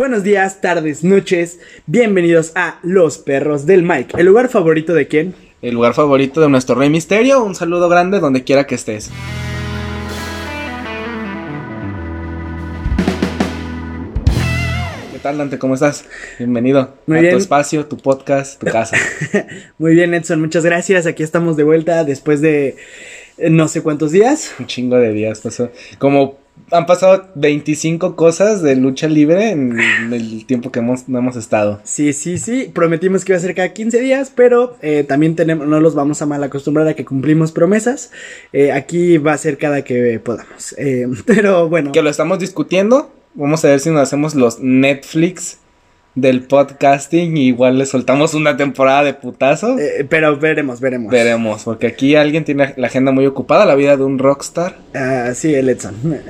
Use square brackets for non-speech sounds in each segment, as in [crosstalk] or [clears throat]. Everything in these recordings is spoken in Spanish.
Buenos días, tardes, noches. Bienvenidos a Los Perros del Mike. ¿El lugar favorito de quién? El lugar favorito de nuestro Rey Misterio. Un saludo grande donde quiera que estés. ¿Qué tal, Dante? ¿Cómo estás? Bienvenido Muy a bien. tu espacio, tu podcast, tu casa. [laughs] Muy bien, Edson, muchas gracias. Aquí estamos de vuelta después de eh, no sé cuántos días. Un chingo de días pasó. Como han pasado 25 cosas de lucha libre en el tiempo que hemos, no hemos estado. Sí, sí, sí. Prometimos que iba a ser cada 15 días, pero eh, también tenemos, no los vamos a mal acostumbrar a que cumplimos promesas. Eh, aquí va a ser cada que podamos. Eh, [laughs] pero bueno. Que lo estamos discutiendo. Vamos a ver si nos hacemos los Netflix del podcasting. y igual le soltamos una temporada de putazo. eh, pero veremos, veremos. Veremos, porque aquí alguien tiene la agenda muy ocupada, la vida de un rockstar. Ah, sí, el Edson. [laughs]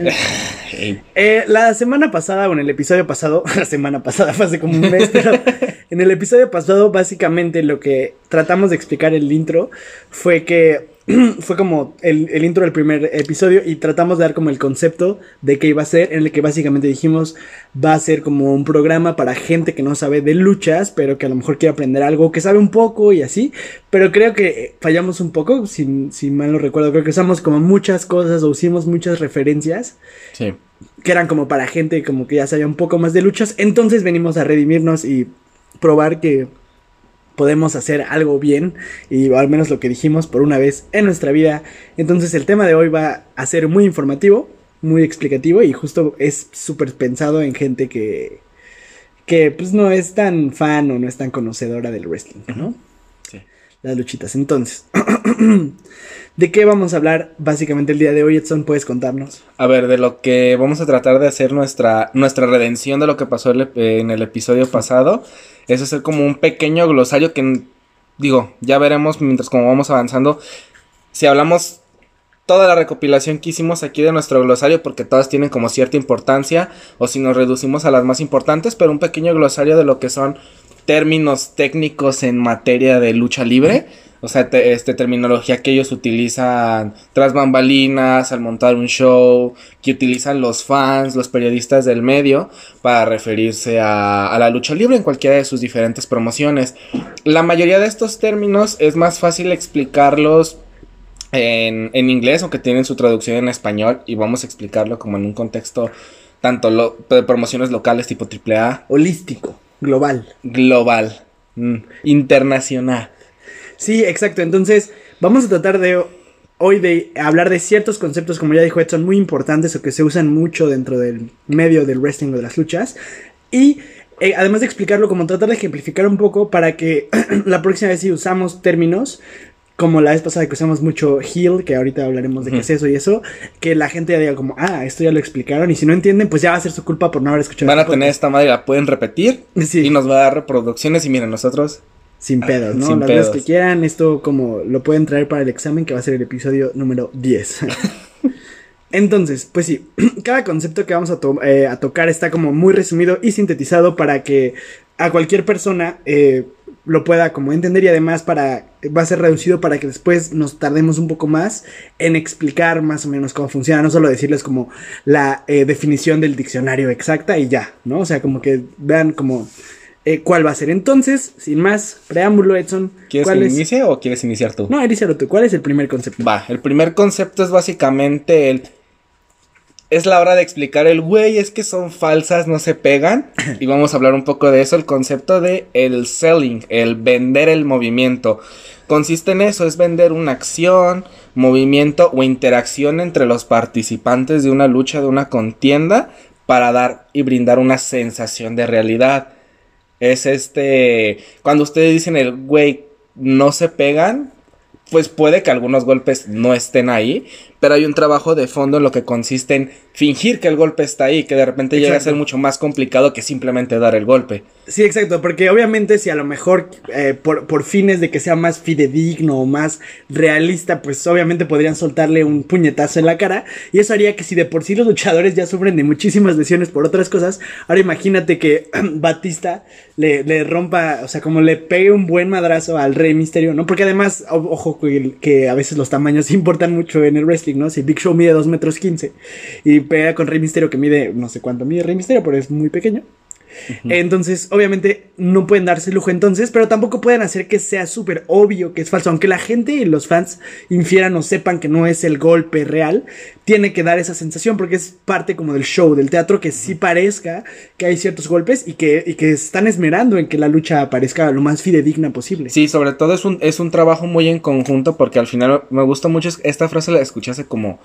Eh, la semana pasada, o en el episodio pasado, [laughs] la semana pasada fue hace como un mes, pero [laughs] en el episodio pasado, básicamente lo que tratamos de explicar el intro fue que [clears throat] fue como el, el intro del primer episodio y tratamos de dar como el concepto de qué iba a ser, en el que básicamente dijimos va a ser como un programa para gente que no sabe de luchas, pero que a lo mejor quiere aprender algo, que sabe un poco y así, pero creo que fallamos un poco, si, si mal no recuerdo, creo que usamos como muchas cosas o hicimos muchas referencias Sí. que eran como para gente como que ya sabía un poco más de luchas. Entonces venimos a redimirnos y probar que podemos hacer algo bien y al menos lo que dijimos por una vez en nuestra vida. Entonces el tema de hoy va a ser muy informativo, muy explicativo y justo es súper pensado en gente que que pues no es tan fan o no es tan conocedora del wrestling, ¿no? Las luchitas. Entonces, [clears throat] ¿de qué vamos a hablar básicamente el día de hoy, Edson? ¿Puedes contarnos? A ver, de lo que vamos a tratar de hacer nuestra, nuestra redención de lo que pasó el en el episodio pasado, es hacer como un pequeño glosario que, digo, ya veremos mientras como vamos avanzando, si hablamos toda la recopilación que hicimos aquí de nuestro glosario, porque todas tienen como cierta importancia, o si nos reducimos a las más importantes, pero un pequeño glosario de lo que son términos técnicos en materia de lucha libre. O sea, te- este, terminología que ellos utilizan tras bambalinas, al montar un show, que utilizan los fans, los periodistas del medio, para referirse a, a la lucha libre en cualquiera de sus diferentes promociones. La mayoría de estos términos es más fácil explicarlos en, en inglés, aunque tienen su traducción en español, y vamos a explicarlo como en un contexto tanto lo- de promociones locales tipo AAA, Holístico, global. global, mm, internacional. Sí, exacto. Entonces, vamos a tratar de hoy de hablar de ciertos conceptos, como ya dijo Edson, muy importantes o que se usan mucho dentro del medio del wrestling o de las luchas. Y eh, además de explicarlo, como tratar de ejemplificar un poco para que [clears throat] la próxima vez si usamos términos, como la vez pasada que usamos mucho heel, que ahorita hablaremos de qué es eso y eso, que la gente ya diga como, ah, esto ya lo explicaron, y si no entienden, pues ya va a ser su culpa por no haber escuchado. Van a este tener esta madre, la pueden repetir Sí. y nos va a dar reproducciones. Y miren, nosotros Sin pedos, ¿no? Sin Las veces pedos. que quieran, esto como lo pueden traer para el examen, que va a ser el episodio número 10. [laughs] Entonces, pues sí, [clears throat] cada concepto que vamos a, to- eh, a tocar está como muy resumido y sintetizado para que a cualquier persona eh, lo pueda como entender y además para va a ser reducido para que después nos tardemos un poco más en explicar más o menos cómo funciona, no solo decirles como la eh, definición del diccionario exacta y ya, ¿no? O sea, como que vean como cuál va a ser. Entonces, sin más preámbulo, Edson, ¿quieres ¿cuál que es? inicie o quieres iniciar tú? No, inícialo tú. ¿Cuál es el primer concepto? Va, el primer concepto es básicamente el. Es la hora de explicar el güey, es que son falsas, no se pegan. [clears throat] Y vamos a hablar un poco de eso, el concepto de el selling, el vender el movimiento. Consiste en eso, es vender una acción, movimiento o interacción entre los participantes de una lucha, de una contienda, para dar y brindar una sensación de realidad. Es este, cuando ustedes dicen el güey, no se pegan, pues puede que algunos golpes no estén ahí, pero hay un trabajo de fondo en lo que consiste en fingir que el golpe está ahí, que de repente llega a ser mucho más complicado que simplemente dar el golpe. Sí, exacto, porque obviamente si a lo mejor eh, por, por fines de que sea más fidedigno o más realista, pues obviamente podrían soltarle un puñetazo en la cara y eso haría que si de por sí los luchadores ya sufren de muchísimas lesiones por otras cosas, ahora imagínate que [clears throat] Batista le, le rompa, o sea, como le pegue un buen madrazo al Rey Misterio, ¿no? Porque además, ojo, que, que a veces los tamaños [laughs] importan mucho en el wrestling, ¿no? Si Big Show mide 2 metros 15 y pega con Rey Misterio que mide, no sé cuánto mide Rey Misterio, pero es muy pequeño. Entonces, obviamente, no pueden darse lujo entonces, pero tampoco pueden hacer que sea súper obvio que es falso. Aunque la gente y los fans infieran o sepan que no es el golpe real, tiene que dar esa sensación porque es parte como del show, del teatro, que sí parezca que hay ciertos golpes y que, y que están esmerando en que la lucha parezca lo más fidedigna posible. Sí, sobre todo es un, es un trabajo muy en conjunto porque al final me gusta mucho, esta frase la escuché hace como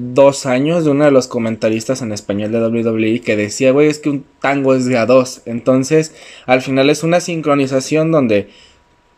dos años de uno de los comentaristas en español de WWE que decía, güey, es que un tango es de a dos. Entonces, al final es una sincronización donde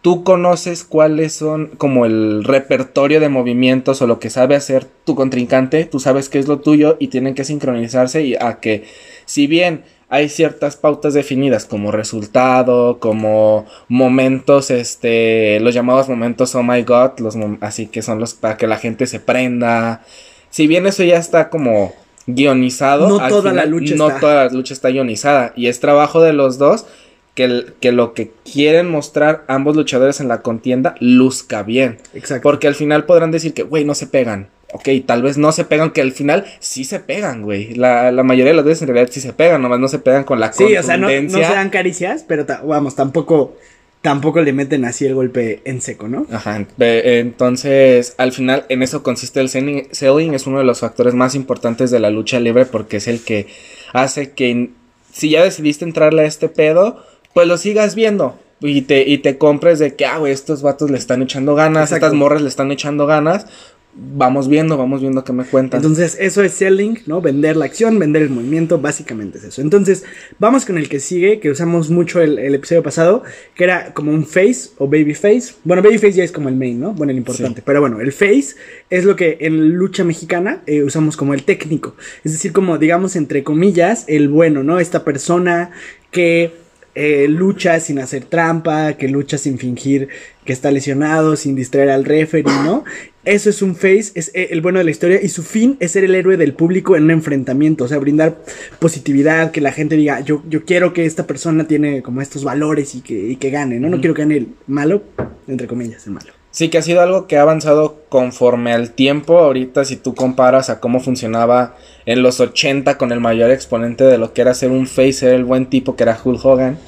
tú conoces cuáles son como el repertorio de movimientos o lo que sabe hacer tu contrincante, tú sabes qué es lo tuyo y tienen que sincronizarse y a que si bien hay ciertas pautas definidas como resultado, como momentos, este, los llamados momentos oh my god, los así que son los para que la gente se prenda, si bien eso ya está como guionizado, no toda la lucha no toda la lucha está guionizada y es trabajo de los dos que, que, lo que quieren mostrar ambos luchadores en la contienda luzca bien. Exacto. Porque al final podrán decir que, güey, no se pegan. Ok, tal vez no se pegan, que al final sí se pegan, güey. La, mayoría de las veces en realidad sí se pegan, nomás no se pegan con la Sí, o sea, no, no se dan caricias, pero vamos, tampoco tampoco le meten así el golpe en seco, ¿no? Ajá. Entonces, al final, en eso consiste el selling. Es uno de los factores más importantes de la lucha libre porque es el que hace que si ya decidiste entrarle a este pedo, pues lo sigas viendo. Y te, y te compres de que, ah, güey, estos vatos le están echando ganas, estas morras le están echando ganas vamos viendo, vamos viendo qué me cuentan. Entonces, eso es selling, ¿no? Vender la acción, vender el movimiento, básicamente es eso. Entonces, vamos con el que sigue, que usamos mucho el, episodio pasado, que era como un face o baby face. Bueno, baby face ya es como el main, ¿no? Bueno, el importante. Pero bueno, el face es lo que en lucha mexicana eh, usamos como el técnico. Es decir, como, digamos, entre comillas, el bueno, ¿no? Esta persona que eh, lucha sin hacer trampa, que lucha sin fingir que está lesionado, sin distraer al referee, ¿no? Eso es un face, es eh, el bueno de la historia y su fin es ser el héroe del público en un enfrentamiento, o sea, brindar positividad, que la gente diga, yo, yo quiero que esta persona tiene como estos valores y que, que gane, ¿no? No quiero que gane el malo, entre comillas, el malo. Sí, que ha sido algo que ha avanzado conforme al tiempo. Ahorita, si tú comparas a cómo funcionaba en los 80 con el mayor exponente de lo que era ser un face, era el buen tipo que era Hulk Hogan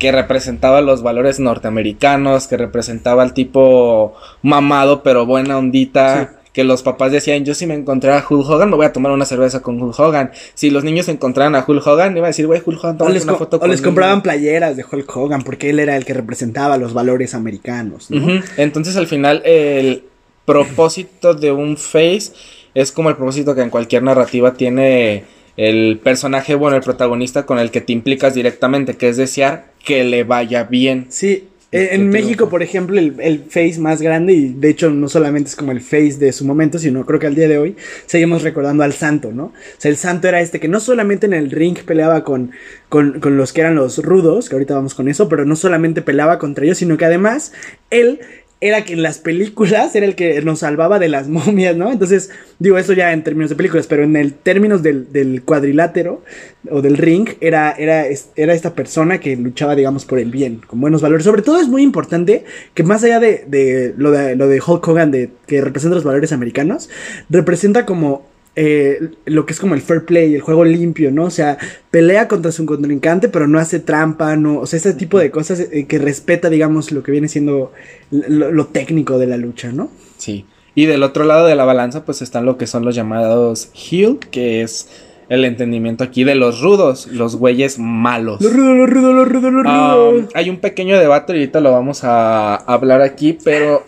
que representaba los valores norteamericanos, que representaba al tipo mamado pero buena ondita. Que los papás decían, yo si me encontré a Hulk Hogan, me voy a tomar una cerveza con Hulk Hogan. Si los niños encontraran a Hulk Hogan, iba a decir, güey, Hulk Hogan, toma una foto o les compraban playeras de Hulk Hogan, porque él era el que representaba los valores americanos. Entonces, al final, el propósito de un face es como el propósito que en cualquier narrativa tiene el personaje, bueno, el protagonista con el que te implicas directamente, que es desear que le vaya bien. Sí, eh, en México, por ejemplo, el, face más grande, y de hecho no solamente es como el face de su momento, sino creo que al día de hoy seguimos recordando al santo, ¿no? O sea, el santo era este que no solamente en el ring peleaba con, con, con los que eran los rudos, que ahorita vamos con eso, pero no solamente peleaba contra ellos, sino que además él era que en las películas era el que nos salvaba de las [laughs] momias, ¿no? Entonces, digo eso ya en términos de películas, pero en el términos del, cuadrilátero o del ring, era, era, era, esta persona que luchaba, digamos, por el bien, con buenos valores. Sobre todo es muy importante que más allá de, de, lo, de lo de Hulk Hogan, de, que representa los valores americanos, representa como eh, lo que es como el fair play, el juego limpio, ¿no? O sea, pelea contra su contrincante, pero no hace trampa, no, o sea, ese tipo de cosas eh, que respeta, digamos, lo que viene siendo lo, técnico de la lucha, ¿no? Sí. Y del otro lado de la balanza, pues están lo que son los llamados heel, que es el entendimiento aquí de los rudos, los güeyes malos. Los rudos, los rudos, los rudos, los rudos. hay un pequeño debate, ahorita lo vamos a hablar aquí, pero...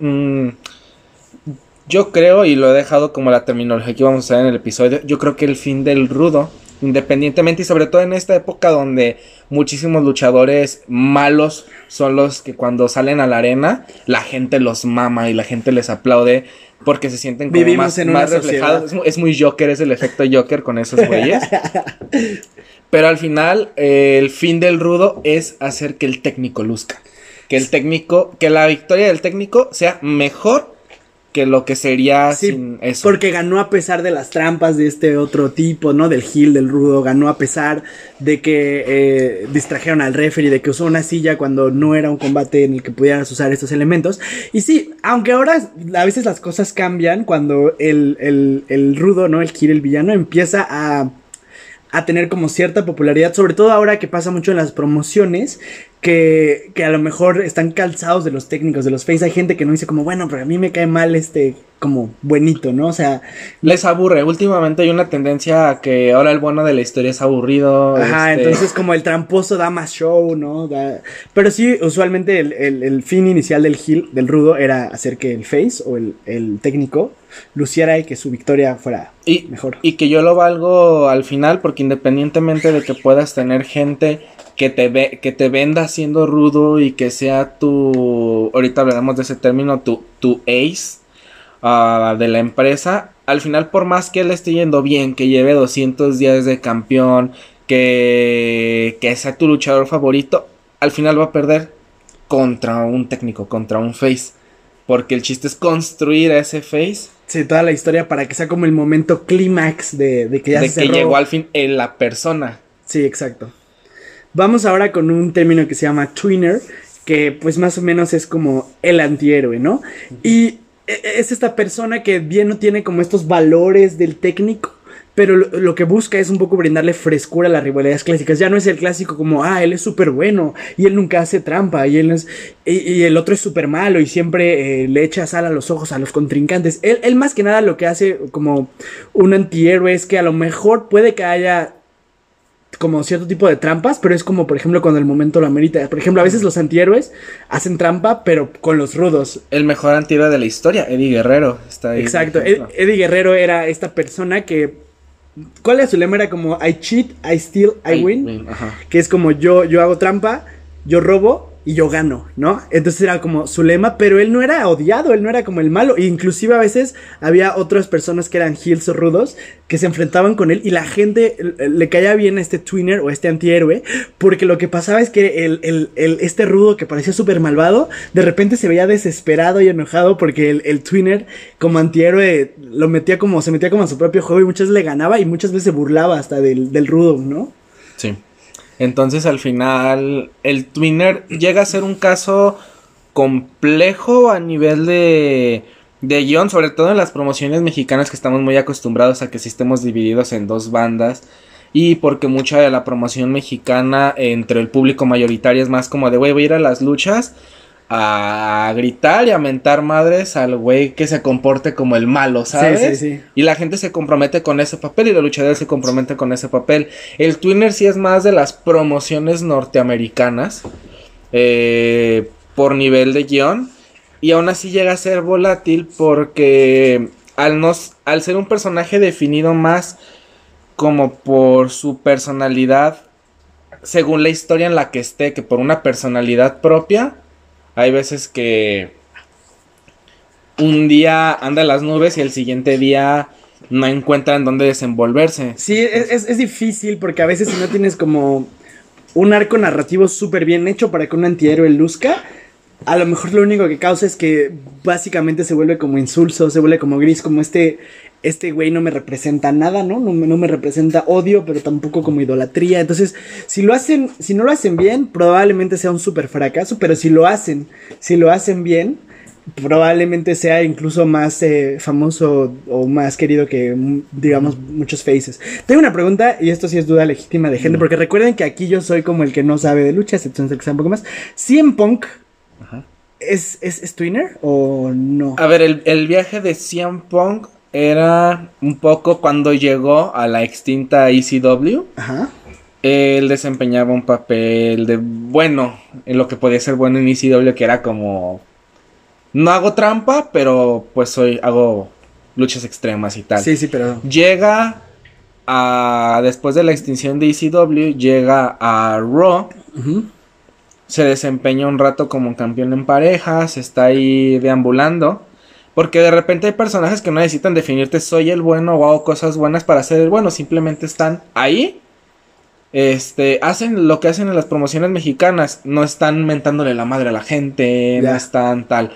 Mmm, yo creo, y lo he dejado como la terminología que vamos a usar en el episodio, yo creo que el fin del rudo, independientemente y sobre todo en esta época donde muchísimos luchadores malos son los que cuando salen a la arena, la gente los mama y la gente les aplaude porque se sienten como más, reflejados. Es, muy Joker, es el efecto Joker con esos güeyes. [laughs] Pero al final, eh, el fin del rudo es hacer que el técnico luzca. Que el técnico, que la victoria del técnico sea mejor que lo que sería sin eso. Porque ganó a pesar de las trampas de este otro tipo, ¿no? Del Gil, del Rudo. Ganó a pesar de que eh, distrajeron al referee, de que usó una silla cuando no era un combate en el que pudieras usar estos elementos. Y sí, aunque ahora a veces las cosas cambian cuando el, el, el Rudo, ¿no? El Gil, el villano, empieza a a tener como cierta popularidad, sobre todo ahora que pasa mucho en las promociones, que, que a lo mejor están calzados de los técnicos, de los face. Hay gente que no dice como, bueno, pero a mí me cae mal este como buenito, ¿no? O sea... Les aburre. Últimamente hay una tendencia a que ahora el bueno de la historia es aburrido. Ajá, este, entonces como el tramposo da más show, ¿no? Da- Pero sí, usualmente el, el- el fin inicial del heel, del rudo, era hacer que el face o el, el técnico luciera y que su victoria fuera Y, mejor. y que yo lo valgo al final porque independientemente de que puedas tener gente que te ve, que te venda siendo rudo y que sea tu, ahorita hablaremos de ese término, tu, tu ace ah, de la empresa, al final por más que le esté yendo bien, que lleve 200 días de campeón, que, que sea tu luchador favorito, al final va a perder contra un técnico, contra un face. Porque el chiste es construir a ese face Sí, toda la historia para que sea como el momento clímax de, de que ya de se que cerró. llegó al fin en la persona. Sí, exacto. Vamos ahora con un término que se llama twinner, que pues más o menos es como el antihéroe, ¿no? Y e- es esta persona que bien no tiene como estos valores del técnico, pero lo, lo que busca es un poco brindarle frescura a las rivalidades clásicas. Ya no es el clásico como, ah, él es súper bueno y él nunca hace trampa y él es y, y el otro es súper malo y siempre eh, le echa sal a los ojos a los contrincantes. Él, él más que nada lo que hace como un antihéroe es que a lo mejor puede que haya como cierto tipo de trampas, pero es como por ejemplo cuando el momento lo amerita. Por ejemplo, a veces los antihéroes hacen trampa, pero con los rudos. El mejor antihéroe de la historia, Eddie Guerrero. Está ahí. Exacto. Ed-. Eddie Guerrero era esta persona que ¿Cuál era su lema? Era como I cheat, I steal, I, I win. win, ajá. Que es como yo, yo hago trampa, yo robo y yo gano, ¿no? Entonces era como su lema, pero él no era odiado, él no era como el malo. E inclusive a veces había otras personas que eran heels o rudos que se enfrentaban con él y la gente le caía bien a este twinner o este antihéroe porque lo que pasaba es que el, el- el- este rudo que parecía súper malvado de repente se veía desesperado y enojado porque el, el twinner como antihéroe lo metía como se metía como a su propio juego y muchas le ganaba y muchas veces se burlaba hasta del, del rudo, ¿no? Sí. Entonces al final el Twinner llega a ser un caso complejo a nivel de, de guion, sobre todo en las promociones mexicanas que estamos muy acostumbrados a que sí estemos divididos en dos bandas. Y porque mucha de la promoción mexicana entre el público mayoritario es más como de, güey, voy a ir a las luchas a gritar y a mentar madres al güey que se comporte como el malo, ¿sabes? Sí, sí, sí. Y la gente se compromete con ese papel y los luchadores se comprometen con ese papel. El Twinner sí es más de las promociones norteamericanas eh, por nivel de guion. Y aún así llega a ser volátil porque al, no, s- al ser un personaje definido más como por su personalidad, según la historia en la que esté, que por una personalidad propia, hay veces que un día anda las nubes y el siguiente día no encuentra en dónde desenvolverse. Sí, es, es- es difícil porque a veces si no tienes como un arco narrativo súper bien hecho para que un antihéroe luzca, a lo mejor lo único que causa es que básicamente se vuelve como insulso, se vuelve como gris, como este, este güey no me representa nada, ¿no? No, me- no me representa odio, pero tampoco como idolatría. Entonces, si lo hacen, si no lo hacen bien, probablemente sea un súper fracaso, pero si lo hacen, si lo hacen bien, probablemente sea incluso más eh, famoso o más querido que, mm, digamos, muchos faces. Tengo una pregunta, y esto sí es duda legítima de gente, porque recuerden que aquí yo soy como el que no sabe de luchas, entonces que sea un poco más. ¿CM Punk Ajá. es, es, es Twinner o no? A ver, el, el viaje de CM Punk era un poco cuando llegó a la extinta ECW. Ajá. Él desempeñaba un papel de bueno, en lo que podía ser bueno en ECW, que era como. No hago trampa, pero pues soy. hago luchas extremas y tal. Sí, sí, pero... Llega a. Después de la extinción de ECW, llega a Raw. Ujú. Se desempeña un rato como campeón en parejas. Está ahí deambulando. Porque de repente hay personajes que no necesitan definirte soy el bueno o hago cosas buenas para ser el bueno. Simplemente están ahí. Este, hacen lo que hacen en las promociones mexicanas. No están mentándole la madre a la gente. No están tal.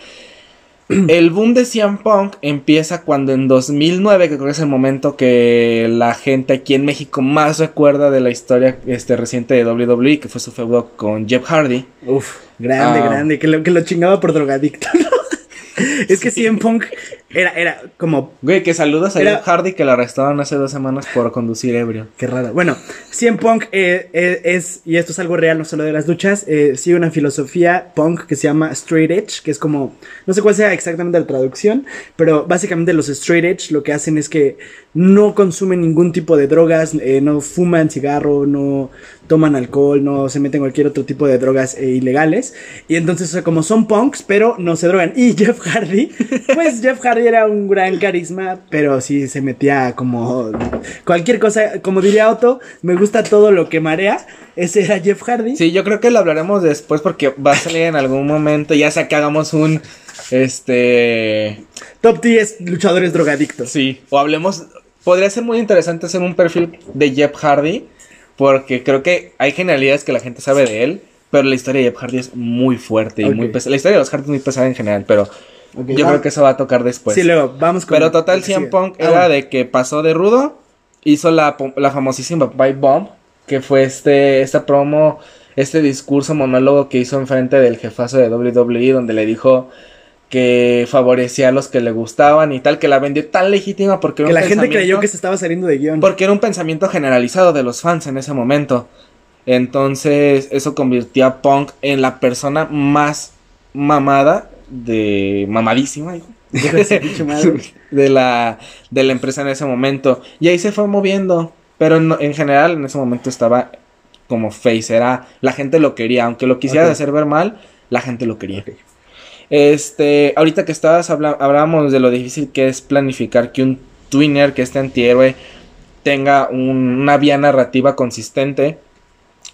[clears throat] El boom de CM Punk empieza cuando en 2009, que creo que es el momento que la gente aquí en México más recuerda de la historia este, reciente de WWE, que fue su feudo con Jeff Hardy. Uf, grande, Ah. grande, que lo, que lo chingaba por drogadicto, ¿no? [laughs] Es que CM Punk Era, era como. Güey, que saludas a Jeff Hardy que la arrestaron hace dos semanas por conducir ebrio. Qué raro. Bueno, CM Punk eh, eh, es, y esto es algo real, no solo de las duchas, eh, sigue una filosofía punk que se llama straight edge, que es como, no sé cuál sea exactamente la traducción, pero básicamente los straight edge lo que hacen es que no consumen ningún tipo de drogas, no fuman cigarro, no toman alcohol, no se meten cualquier otro tipo de drogas ilegales. Y entonces, como son punks, pero no se drogan. Y [laughs] Jeff Hardy, pues Jeff Hardy era un gran carisma, pero sí se metía como cualquier cosa, como diría Otto, me gusta todo lo que marea. Ese era Jeff Hardy. Sí, yo creo que lo hablaremos después porque va a salir en algún momento, ya sea que hagamos un este top 10 luchadores drogadictos. Sí, o hablemos podría ser muy interesante hacer un perfil de Jeff Hardy porque creo que hay genialidades que la gente sabe de él, pero la historia de Jeff Hardy es muy fuerte y muy pesada. La historia de los Hardy es muy pesada en general, pero yo creo que eso va a tocar después. Sí, luego, vamos con Pero total, CM Punk ah, era de que pasó de rudo, hizo la, la famosísima Bite Bomb, que fue este, esta promo, este discurso monólogo que hizo enfrente del jefazo de WWE, donde le dijo que favorecía a los que le gustaban y tal, que la vendió tan legítima porque que la gente creyó que se estaba saliendo de guion. Porque era un pensamiento generalizado de los fans en ese momento. Entonces, eso convirtió a Punk en la persona más mamada de mamadísima, [laughs] de la de la empresa en ese momento. Y ahí se fue moviendo, pero en general en ese momento estaba como face, era la gente lo quería, aunque lo quisiera hacer ver mal, la gente lo quería. Este, ahorita que estabas hablábamos de lo difícil que es planificar que un twinner, que este antihéroe tenga una vía narrativa consistente.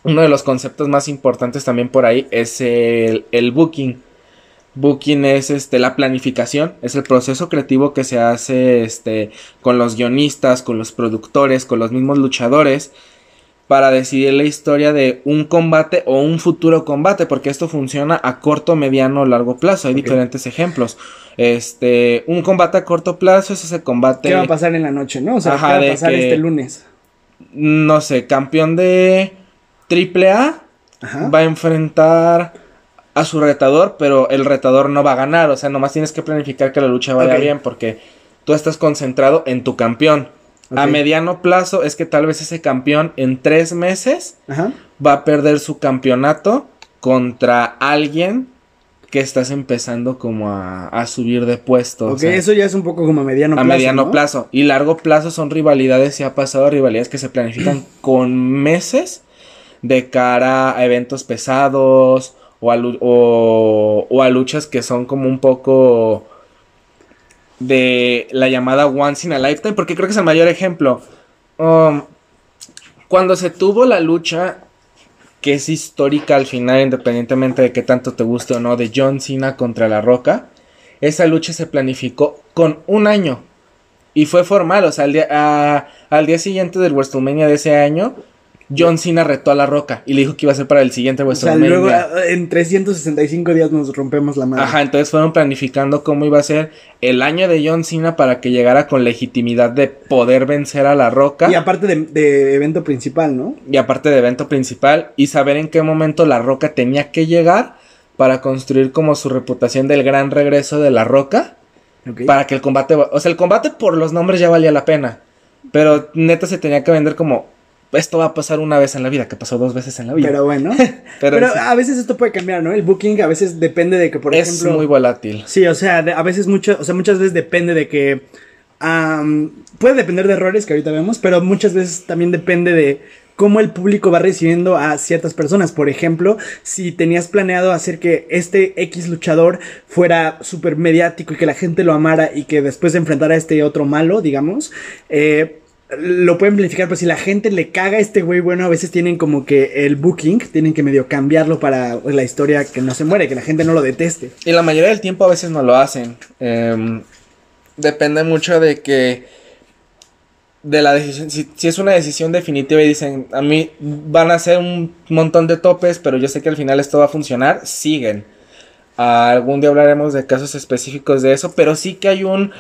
Uno de los conceptos más importantes también por ahí es el, el booking. Booking es este, la planificación, es el proceso creativo que se hace este, con los guionistas, con los productores, con los mismos luchadores para decidir la historia de un combate o un futuro combate, porque esto funciona a corto, mediano o largo plazo. Hay diferentes ejemplos. Este, un combate a corto plazo es ese combate. ¿Qué va a pasar en la noche, no? O sea, ¿qué va a pasar este lunes? No sé, campeón de AAA A va a enfrentar a su retador, pero el retador no va a ganar. O sea, nomás tienes que planificar que la lucha vaya bien, porque tú estás concentrado en tu campeón. A mediano plazo es que tal vez ese campeón en tres meses va a perder su campeonato contra alguien que estás empezando como a, subir de puesto. Ok, eso ya es un poco como a mediano plazo. A mediano plazo. Y largo plazo son rivalidades, se ha pasado rivalidades que se planifican [clears throat] con meses de cara a eventos pesados o o a luchas que son como un poco de la llamada Once in a Lifetime, porque creo que es el mayor ejemplo. Um, cuando se tuvo la lucha, que es histórica al final, independientemente de que tanto te guste o no, de John Cena contra La Roca, esa lucha se planificó con un año. Y fue formal, o sea, al día, al día siguiente del WrestleMania de ese año, John Cena retó a la roca y le dijo que iba a ser para el siguiente WrestleMania. O sea, luego en 365 días nos rompemos la mano. Ajá, entonces fueron planificando cómo iba a ser el año de John Cena para que llegara con legitimidad de poder vencer a la roca. Y aparte de, evento principal, ¿no? Y aparte de evento principal y saber en qué momento la roca tenía que llegar para construir como su reputación del gran regreso de la roca. Para que el combate, o sea, el combate por los nombres ya valía la pena. Pero neta se tenía que vender como esto va a pasar una vez en la vida, que pasó dos veces en la vida. Pero bueno. [laughs] pero, a veces esto puede cambiar, ¿no? El booking a veces depende de que, por ejemplo. Es muy volátil. Sí, o sea, a veces mucho, o sea, muchas veces depende de que. puede depender de errores que ahorita vemos, pero muchas veces también depende de cómo el público va recibiendo a ciertas personas. Por ejemplo, si tenías planeado hacer que este X luchador fuera súper mediático y que la gente lo amara y que después se enfrentara a este otro malo, digamos, eh, lo pueden planificar, pero si la gente le caga a este güey, bueno, a veces tienen como que el booking, tienen que medio cambiarlo para la historia que no se muere, que la gente no lo deteste. Y la mayoría del tiempo a veces no lo hacen. Em, depende mucho de que de la decisión, si, es una decisión definitiva y dicen, a mí van a ser un montón de topes, pero yo sé que al final esto va a funcionar, siguen. algún día hablaremos de casos específicos de eso, pero sí que hay un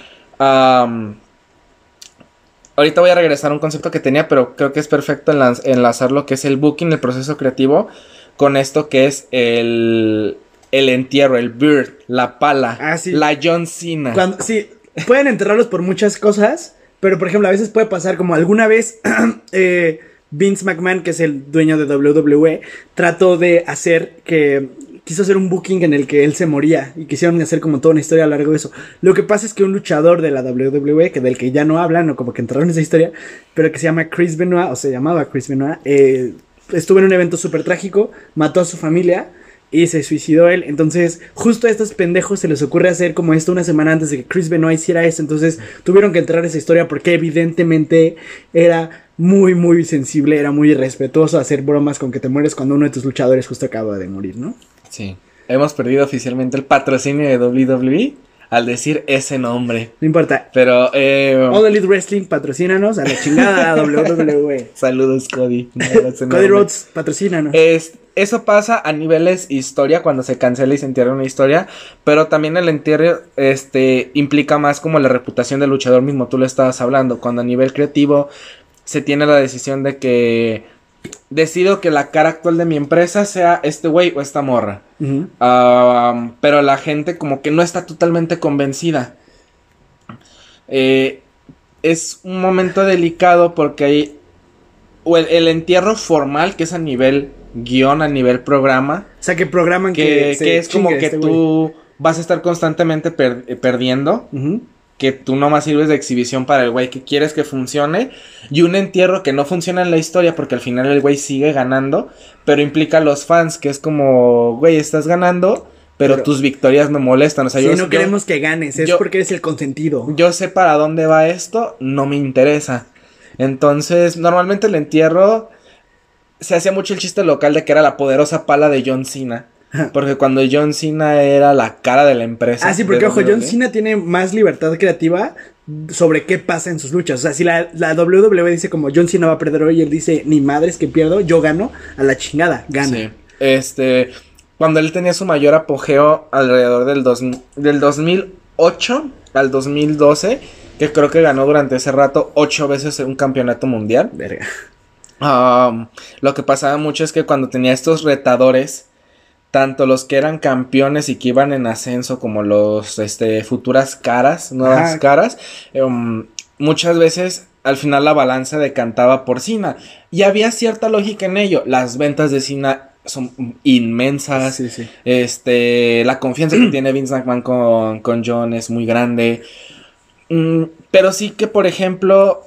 ahorita voy a regresar a un concepto que tenía, pero creo que es perfecto enlazar lo que es el booking, el proceso creativo, con esto que es el, el entierro, el bird, la pala, ah, la John Cena. sí, pueden enterrarlos por muchas cosas, pero por ejemplo, a veces puede pasar como alguna vez [clears throat] eh, Vince McMahon, que es el dueño de WWE, trató de hacer que quiso hacer un booking en el que él se moría y quisieron hacer como toda una historia a largo de eso. Lo que pasa es que un luchador de la WWE, que del que ya no hablan o como que entraron en esa historia, pero que se llama Chris Benoit, o se llamaba Chris Benoit, eh, estuvo en un evento súper trágico, mató a su familia y se suicidó él. Entonces, justo a estos pendejos se les ocurre hacer como esto una semana antes de que Chris Benoit hiciera eso. Entonces, tuvieron que entrar esa historia porque evidentemente era muy, muy sensible, era muy irrespetuoso hacer bromas con que te mueres cuando uno de tus luchadores justo acaba de morir, ¿no? Sí. Hemos perdido oficialmente el patrocinio de WWE al decir ese nombre. No importa. Pero, eh. All Elite Wrestling, patrocínanos a la chingada [laughs] WWE. Saludos, Cody. [laughs] Cody Rhodes, patrocínanos. Es, eso pasa a niveles historia, cuando se cancela y se entierra una historia. Pero también el entierro este, implica más como la reputación del luchador mismo. Tú lo estabas hablando. Cuando a nivel creativo se tiene la decisión de que decido que la cara actual de mi empresa sea este güey o esta morra. pero la gente como que no está totalmente convencida. Eh, es un momento delicado porque hay o el, entierro formal que es a nivel guion, a nivel programa. O sea, que programan que, que, es como que este tú vas a estar constantemente perdiendo que tú nomás sirves de exhibición para el güey que quieres que funcione y un entierro que no funciona en la historia porque al final el güey sigue ganando, pero implica a los fans que es como, güey, estás ganando, pero, tus victorias me molestan, o sea, si no queremos que ganes, es porque eres el consentido. Yo sé para dónde va esto, no me interesa. Entonces, normalmente el entierro se hacía mucho el chiste local de que era la poderosa pala de John Cena. Porque cuando John Cena era la cara de la empresa. Ah, sí, porque ojo, John Cena tiene más libertad creativa sobre qué pasa en sus luchas. O sea, si la, la WWE dice como John Cena va a perder hoy él dice, ni madres que pierdo, yo gano, a la chingada, gana. Sí. Este, cuando él tenía su mayor apogeo alrededor del, dos, del 2008 al 2012, que creo que ganó durante ese rato ocho veces un campeonato mundial. Verga. Um, lo que pasaba mucho es que cuando tenía estos retadores, tanto los que eran campeones y que iban en ascenso como los este, futuras caras, nuevas caras, em, muchas veces al final la balanza decantaba por Cena. Y había cierta lógica en ello. Las ventas de Cena son inmensas. Este, la confianza que [clears throat] tiene Vince McMahon con, con John es muy grande. Mm, pero sí que, por ejemplo,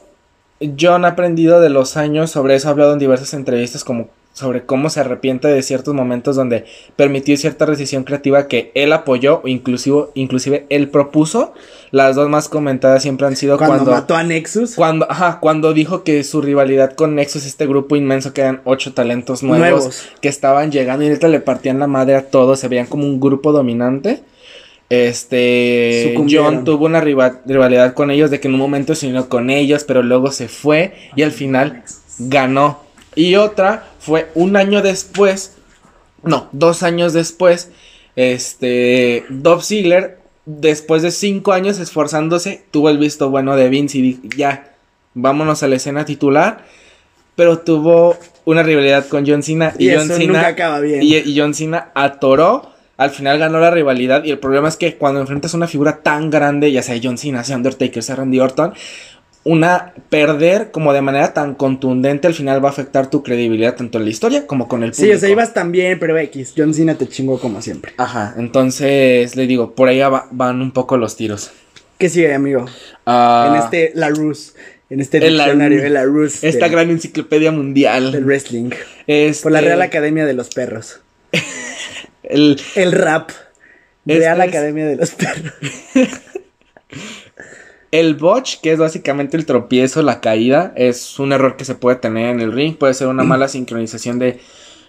John ha aprendido de los años sobre eso, ha hablado en diversas entrevistas como sobre cómo se arrepiente de ciertos momentos donde permitió cierta decisión creativa que él apoyó o inclusive, inclusive él propuso. Las dos más comentadas siempre han sido cuando, cuando mató a Nexus. Cuando, ajá, cuando dijo que su rivalidad con Nexus, este grupo inmenso que eran ocho talentos nuevos, que estaban llegando y ahorita le partían la madre a todos, se veían como un grupo dominante. Este John tuvo una rivalidad con ellos de que en un momento se unió con ellos, pero luego se fue y al final ganó y otra fue un año después, no, dos años después, este, Dov Ziggler, después de cinco años esforzándose, tuvo el visto bueno de Vince y dijo, ya, vámonos a la escena titular. Pero tuvo una rivalidad con John Cena y, John Cena Y, John Cena atoró. Al final ganó la rivalidad y el problema es que cuando enfrentas una figura tan grande, ya sea John Cena, sea Undertaker, sea Randy Orton, una perder como de manera tan contundente al final va a afectar tu credibilidad tanto en la historia como con el público. Sí, o sea, ibas tan bien, pero X, John Cena te chingó como siempre. Ajá, entonces le digo, por ahí van un poco los tiros. ¿Qué sigue, amigo? Ah. en este La Rus, en este diccionario de La Rus. Esta gran enciclopedia mundial. Del wrestling. Por la Real Academia de los Perros. [laughs] el, el rap. Real Academia de los Perros. [laughs] El botch, que es básicamente el tropiezo, la caída, es un error que se puede tener en el ring. Puede ser una mala sincronización de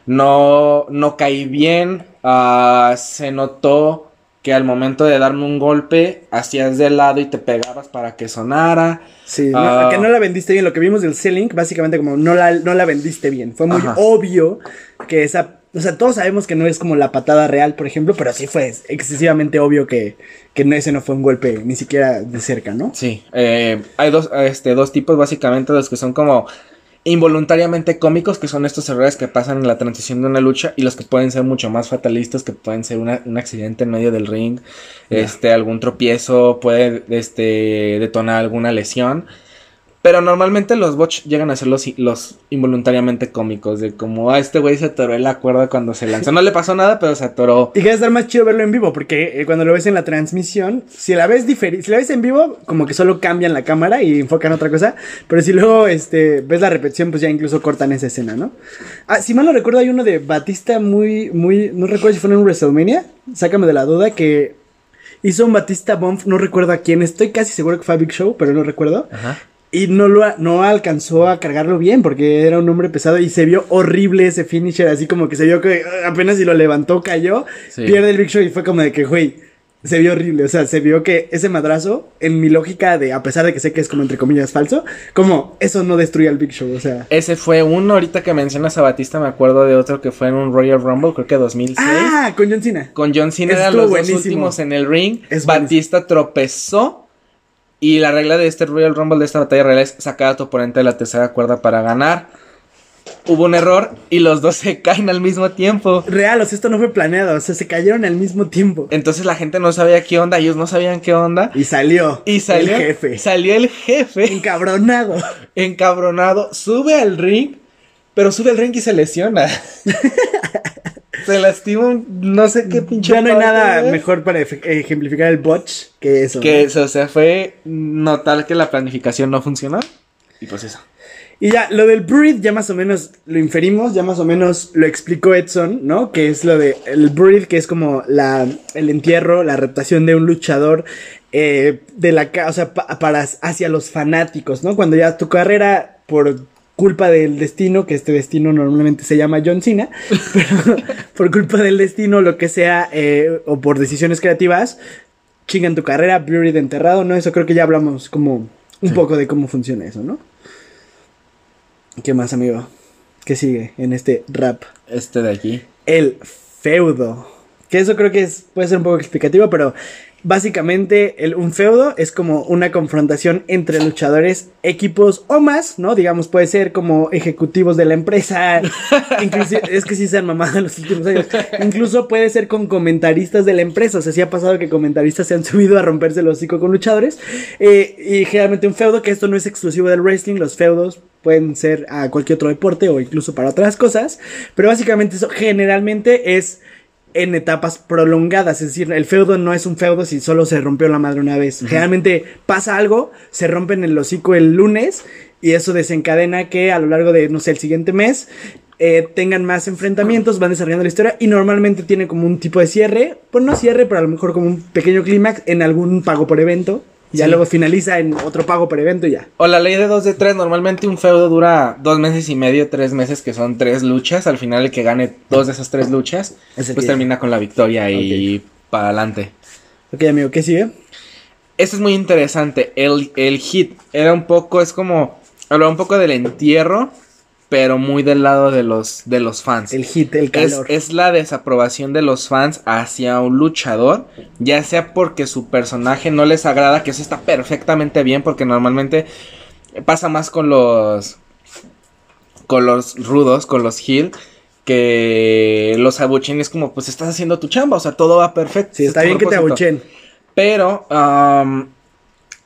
no, no caí bien. Ah, se notó que al momento de darme un golpe, hacías de lado y te pegabas para que sonara. Sí, ah, que no la vendiste bien. Lo que vimos del C-Link, básicamente como no la, no la vendiste bien. Fue muy obvio que esa o sea, todos sabemos que no es como la patada real, por ejemplo, pero sí fue excesivamente obvio que, que ese no fue un golpe ni siquiera de cerca, ¿no? Sí. Eh, hay dos, este, dos tipos básicamente, los que son como involuntariamente cómicos, que son estos errores que pasan en la transición de una lucha, y los que pueden ser mucho más fatalistas, que pueden ser un accidente en medio del ring, este, algún tropiezo, puede este, detonar alguna lesión. Pero normalmente los bots llegan a ser los, los involuntariamente cómicos, de como, ah, este güey se atoró en la cuerda cuando se lanzó. No le pasó nada, pero se atoró. [laughs] Y que estar más chido verlo en vivo, porque eh, cuando lo ves en la transmisión, si la ves diferente, si la ves en vivo, como que solo cambian la cámara y enfocan otra cosa. Pero si luego este, ves la repetición, pues ya incluso cortan esa escena, ¿no? Ah, si mal no recuerdo, hay uno de Batista muy, muy, no recuerdo si fue en un WrestleMania, sácame de la duda, que hizo un Batista Bomb, no recuerdo a quién, estoy casi seguro que fue a Big Show, pero no recuerdo. Ajá. Y no lo no alcanzó a cargarlo bien porque era un hombre pesado y se vio horrible ese finisher, así como que se vio que ah, apenas si lo levantó cayó, pierde el Big Show y fue como de que, güey, se vio horrible, o sea, se vio que ese madrazo, en mi lógica de, a pesar de que sé que es como entre comillas falso, como eso no destruía el Big Show, o sea. Ese fue uno, ahorita que mencionas a Batista, me acuerdo de otro que fue en un Royal Rumble, creo que 2006. Ah, con John Cena. Con John Cena eran los dos últimos en el ring. Batista tropezó y la regla de este Royal Rumble, de esta batalla real, es sacar a tu oponente de la tercera cuerda para ganar. Hubo un error y los dos [laughs] se caen al mismo tiempo. Real, o sea, esto no fue planeado, o sea, se cayeron al mismo tiempo. Entonces la gente no sabía qué onda, ellos no sabían qué onda. Y salió. Y salió el jefe. Salió el jefe. Encabronado. Encabronado. Sube al ring, pero sube al ring y se lesiona. [laughs] se lastima no sé qué pinche. Ya no hay nada mejor para ejemplificar el botch que eso. Que eso, o sea, fue notar que la planificación no funcionó. Y pues eso. Y ya, lo del breed ya más o menos lo inferimos, ya más o menos lo explicó Edson, ¿no? Que es lo de el breed, que es como la, el entierro, la reputación de un luchador eh, de la, o sea, para, hacia los fanáticos, ¿no? Cuando ya tu carrera por culpa del destino, que este destino normalmente se llama John Cena, [laughs] pero por culpa del destino, lo que sea, eh, o por decisiones creativas, chingan tu carrera, buried enterrado, ¿no? Eso creo que ya hablamos como un poco de cómo funciona eso, ¿no? ¿Qué más, amigo? ¿Qué sigue en este rap? Este de aquí. El feudo. Que eso creo que es, puede ser un poco explicativo, pero Básicamente, el, un feudo es como una confrontación entre luchadores, equipos o más, ¿no? Digamos, puede ser como ejecutivos de la empresa. [laughs] es que sí se han mamado en los últimos años. Incluso puede ser con comentaristas de la empresa. O sea, sí ha pasado que comentaristas se han subido a romperse el hocico con luchadores. Eh, y generalmente un feudo, que esto no es exclusivo del wrestling, los feudos pueden ser a cualquier otro deporte o incluso para otras cosas. Pero básicamente eso generalmente es en etapas prolongadas. Es decir, el feudo no es un feudo si solo se rompió la madre una vez. Generalmente pasa algo, se rompen el hocico el lunes y eso desencadena que a lo largo de, no sé, el siguiente mes eh, tengan más enfrentamientos, van desarrollando la historia y normalmente tiene como un tipo de cierre, pues no cierre, pero a lo mejor como un pequeño clímax en algún pago por evento. Ya luego finaliza en otro pago por evento y ya. O la ley de 2 de 3. Normalmente un feudo dura dos meses y medio, tres meses, que son tres luchas. Al final el que gane dos de esas tres luchas, pues termina con la victoria y para adelante. Ok, amigo, ¿qué sigue? Esto es muy interesante. El, el hit era un poco, es como, hablaba un poco del entierro pero muy del lado de los, de los fans. El hit, el calor. Es, la desaprobación de los fans hacia un luchador, ya sea porque su personaje no les agrada, que eso está perfectamente bien, porque normalmente pasa más con los, con los rudos, con los heel, que los abuchen es como, pues estás haciendo tu chamba, o sea, todo va perfecto. Sí, está bien que te abuchen. Pero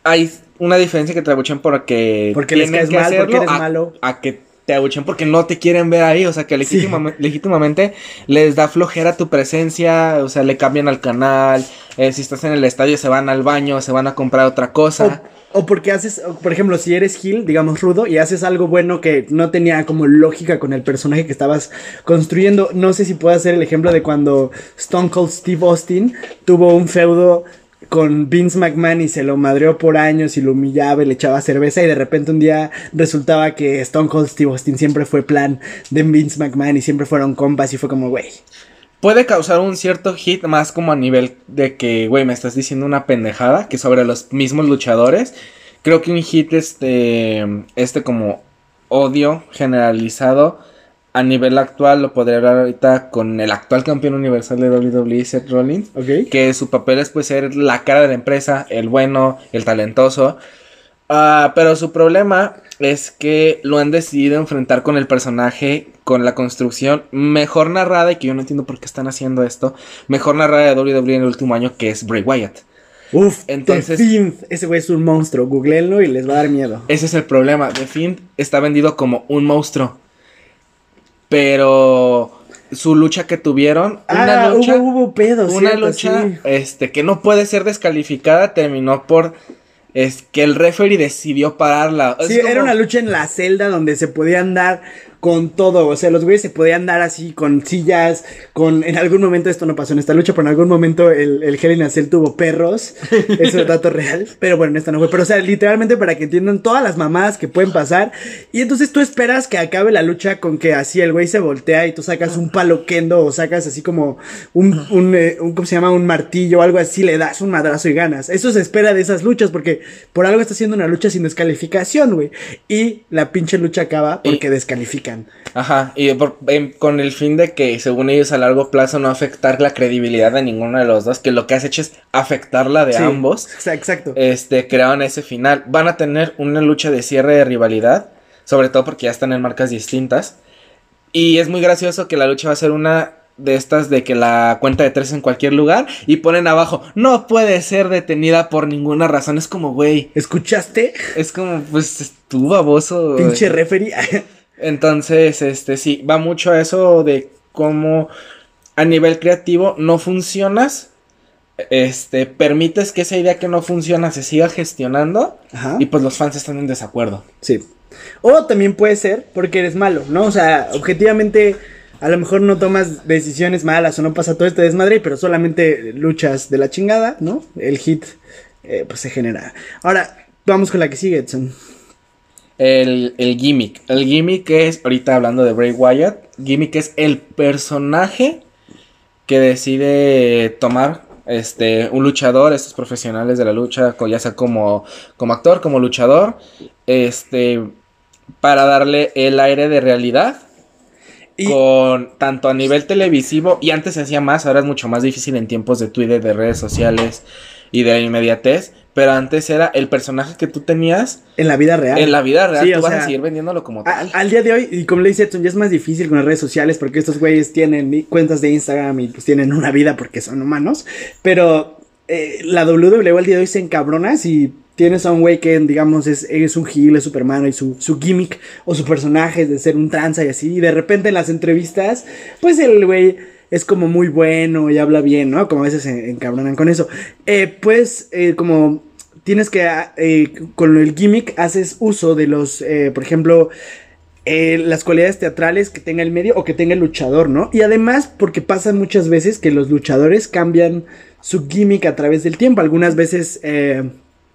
hay una diferencia que te abuchen porque... Porque les caes mal, porque eres malo. A que te abuchen porque no te quieren ver ahí, o sea que legítimamente les da flojera tu presencia, o sea, le cambian al canal, eh, si estás en el estadio se van al baño, se van a comprar otra cosa. O, porque haces, por ejemplo, si eres Gil, digamos rudo, y haces algo bueno que no tenía como lógica con el personaje que estabas construyendo, no sé si puedo hacer el ejemplo de cuando Stone Cold Steve Austin tuvo un feudo con Vince McMahon y se lo madreó por años y lo humillaba y le echaba cerveza y de repente un día resultaba que Stone Cold Steve Austin siempre fue plan de Vince McMahon y siempre fueron compas y fue como, güey. Puede causar un cierto hit más como a nivel de que, güey, me estás diciendo una pendejada que sobre los mismos luchadores. Creo que un hit este, este como odio generalizado a nivel actual lo podría hablar ahorita con el actual campeón universal de WWE, Seth Rollins. Que su papel es pues ser la cara de la empresa, el bueno, el talentoso. Ah, pero su problema es que lo han decidido enfrentar con el personaje, con la construcción mejor narrada, y que yo no entiendo por qué están haciendo esto, mejor narrada de WWE en el último año, que es Bray Wyatt. Uf, entonces. The Fiend, ese güey es un monstruo. Googleenlo y les va a dar miedo. Ese es el problema. The Fiend está vendido como un monstruo. Pero su lucha que tuvieron, una ah, lucha, hubo, pedos, una lucha, este, que no puede ser descalificada, terminó por es que el referee decidió pararla. Sí, era una lucha en la celda donde se podían dar con todo. O sea, los güeyes se podían dar así con sillas, con... En algún momento, esto no pasó en esta lucha, pero en algún momento el, el Hell in tuvo perros. [laughs] Eso es dato real. Pero bueno, en esta no fue. Pero o sea, literalmente para que entiendan todas las mamadas que pueden pasar. Y entonces tú esperas que acabe la lucha con que así el güey se voltea y tú sacas un palo kendo o sacas así como un, un, eh, un ¿cómo se llama? Un martillo o algo así, le das un madrazo y ganas. Eso se espera de esas luchas porque por algo está haciendo una lucha sin descalificación, güey. Y la pinche lucha acaba porque Ajá, y con el fin de que, según ellos, a largo plazo no afectar la credibilidad de ninguno de los dos, que lo que has hecho es afectarla de ambos. Exacto. Este, crearon ese final. Van a tener una lucha de cierre de rivalidad, sobre todo porque ya están en marcas distintas. Y es muy gracioso que la lucha va a ser una de estas de que la cuenta de tres en cualquier lugar y ponen abajo, no puede ser detenida por ninguna razón. Es como, güey. ¿Escuchaste? Es como, pues, tú baboso. Pinche referee. [laughs] Entonces, este sí, va mucho a eso de cómo a nivel creativo no funcionas. Este, permites que esa idea que no funciona se siga gestionando y pues los fans están en desacuerdo. Sí. O también puede ser porque eres malo, ¿no? O sea, objetivamente a lo mejor no tomas decisiones malas o no pasa todo este desmadre, pero solamente luchas de la chingada, ¿no? El hit eh, pues se genera. Ahora, vamos con la que sigue, Edson el, gimmick. El gimmick es, ahorita hablando de Bray Wyatt, gimmick es el personaje que decide tomar este un luchador, estos profesionales de la lucha, ya sea como, como actor, como luchador, este para darle el aire de realidad con tanto a nivel televisivo y antes se hacía más, ahora es mucho más difícil en tiempos de Twitter, de redes sociales y de inmediatez, pero antes era el personaje que tú tenías. En la vida real. En la vida real. tú vas a seguir vendiéndolo como tal. al día de hoy, y como le dice Edson, ya es más difícil con las redes sociales porque estos güeyes tienen cuentas de Instagram y pues tienen una vida porque son humanos. Pero eh, la WWE al día de hoy se encabrona si tienes a un güey que, digamos, es, es un gil, es Superman y su, su gimmick o su personaje es de ser un tranza y así. Y de repente en las entrevistas, pues el güey es como muy bueno y habla bien, ¿no? Como a veces se encabronan con eso. Eh, pues, eh, como tienes que, eh, con el gimmick, haces uso de los, por ejemplo, las cualidades teatrales que tenga el medio o que tenga el luchador, ¿no? Y además, porque pasa muchas veces que los luchadores cambian su gimmick a través del tiempo. Algunas veces,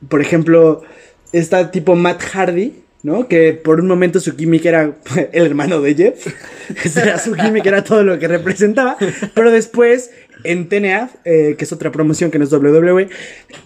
por ejemplo, está tipo Matt Hardy Que por un momento su gimmick era [laughs] el hermano de Jeff. [laughs] Era su gimmick, era todo lo que representaba. Pero después en TNA, eh, que es otra promoción que no es WWE,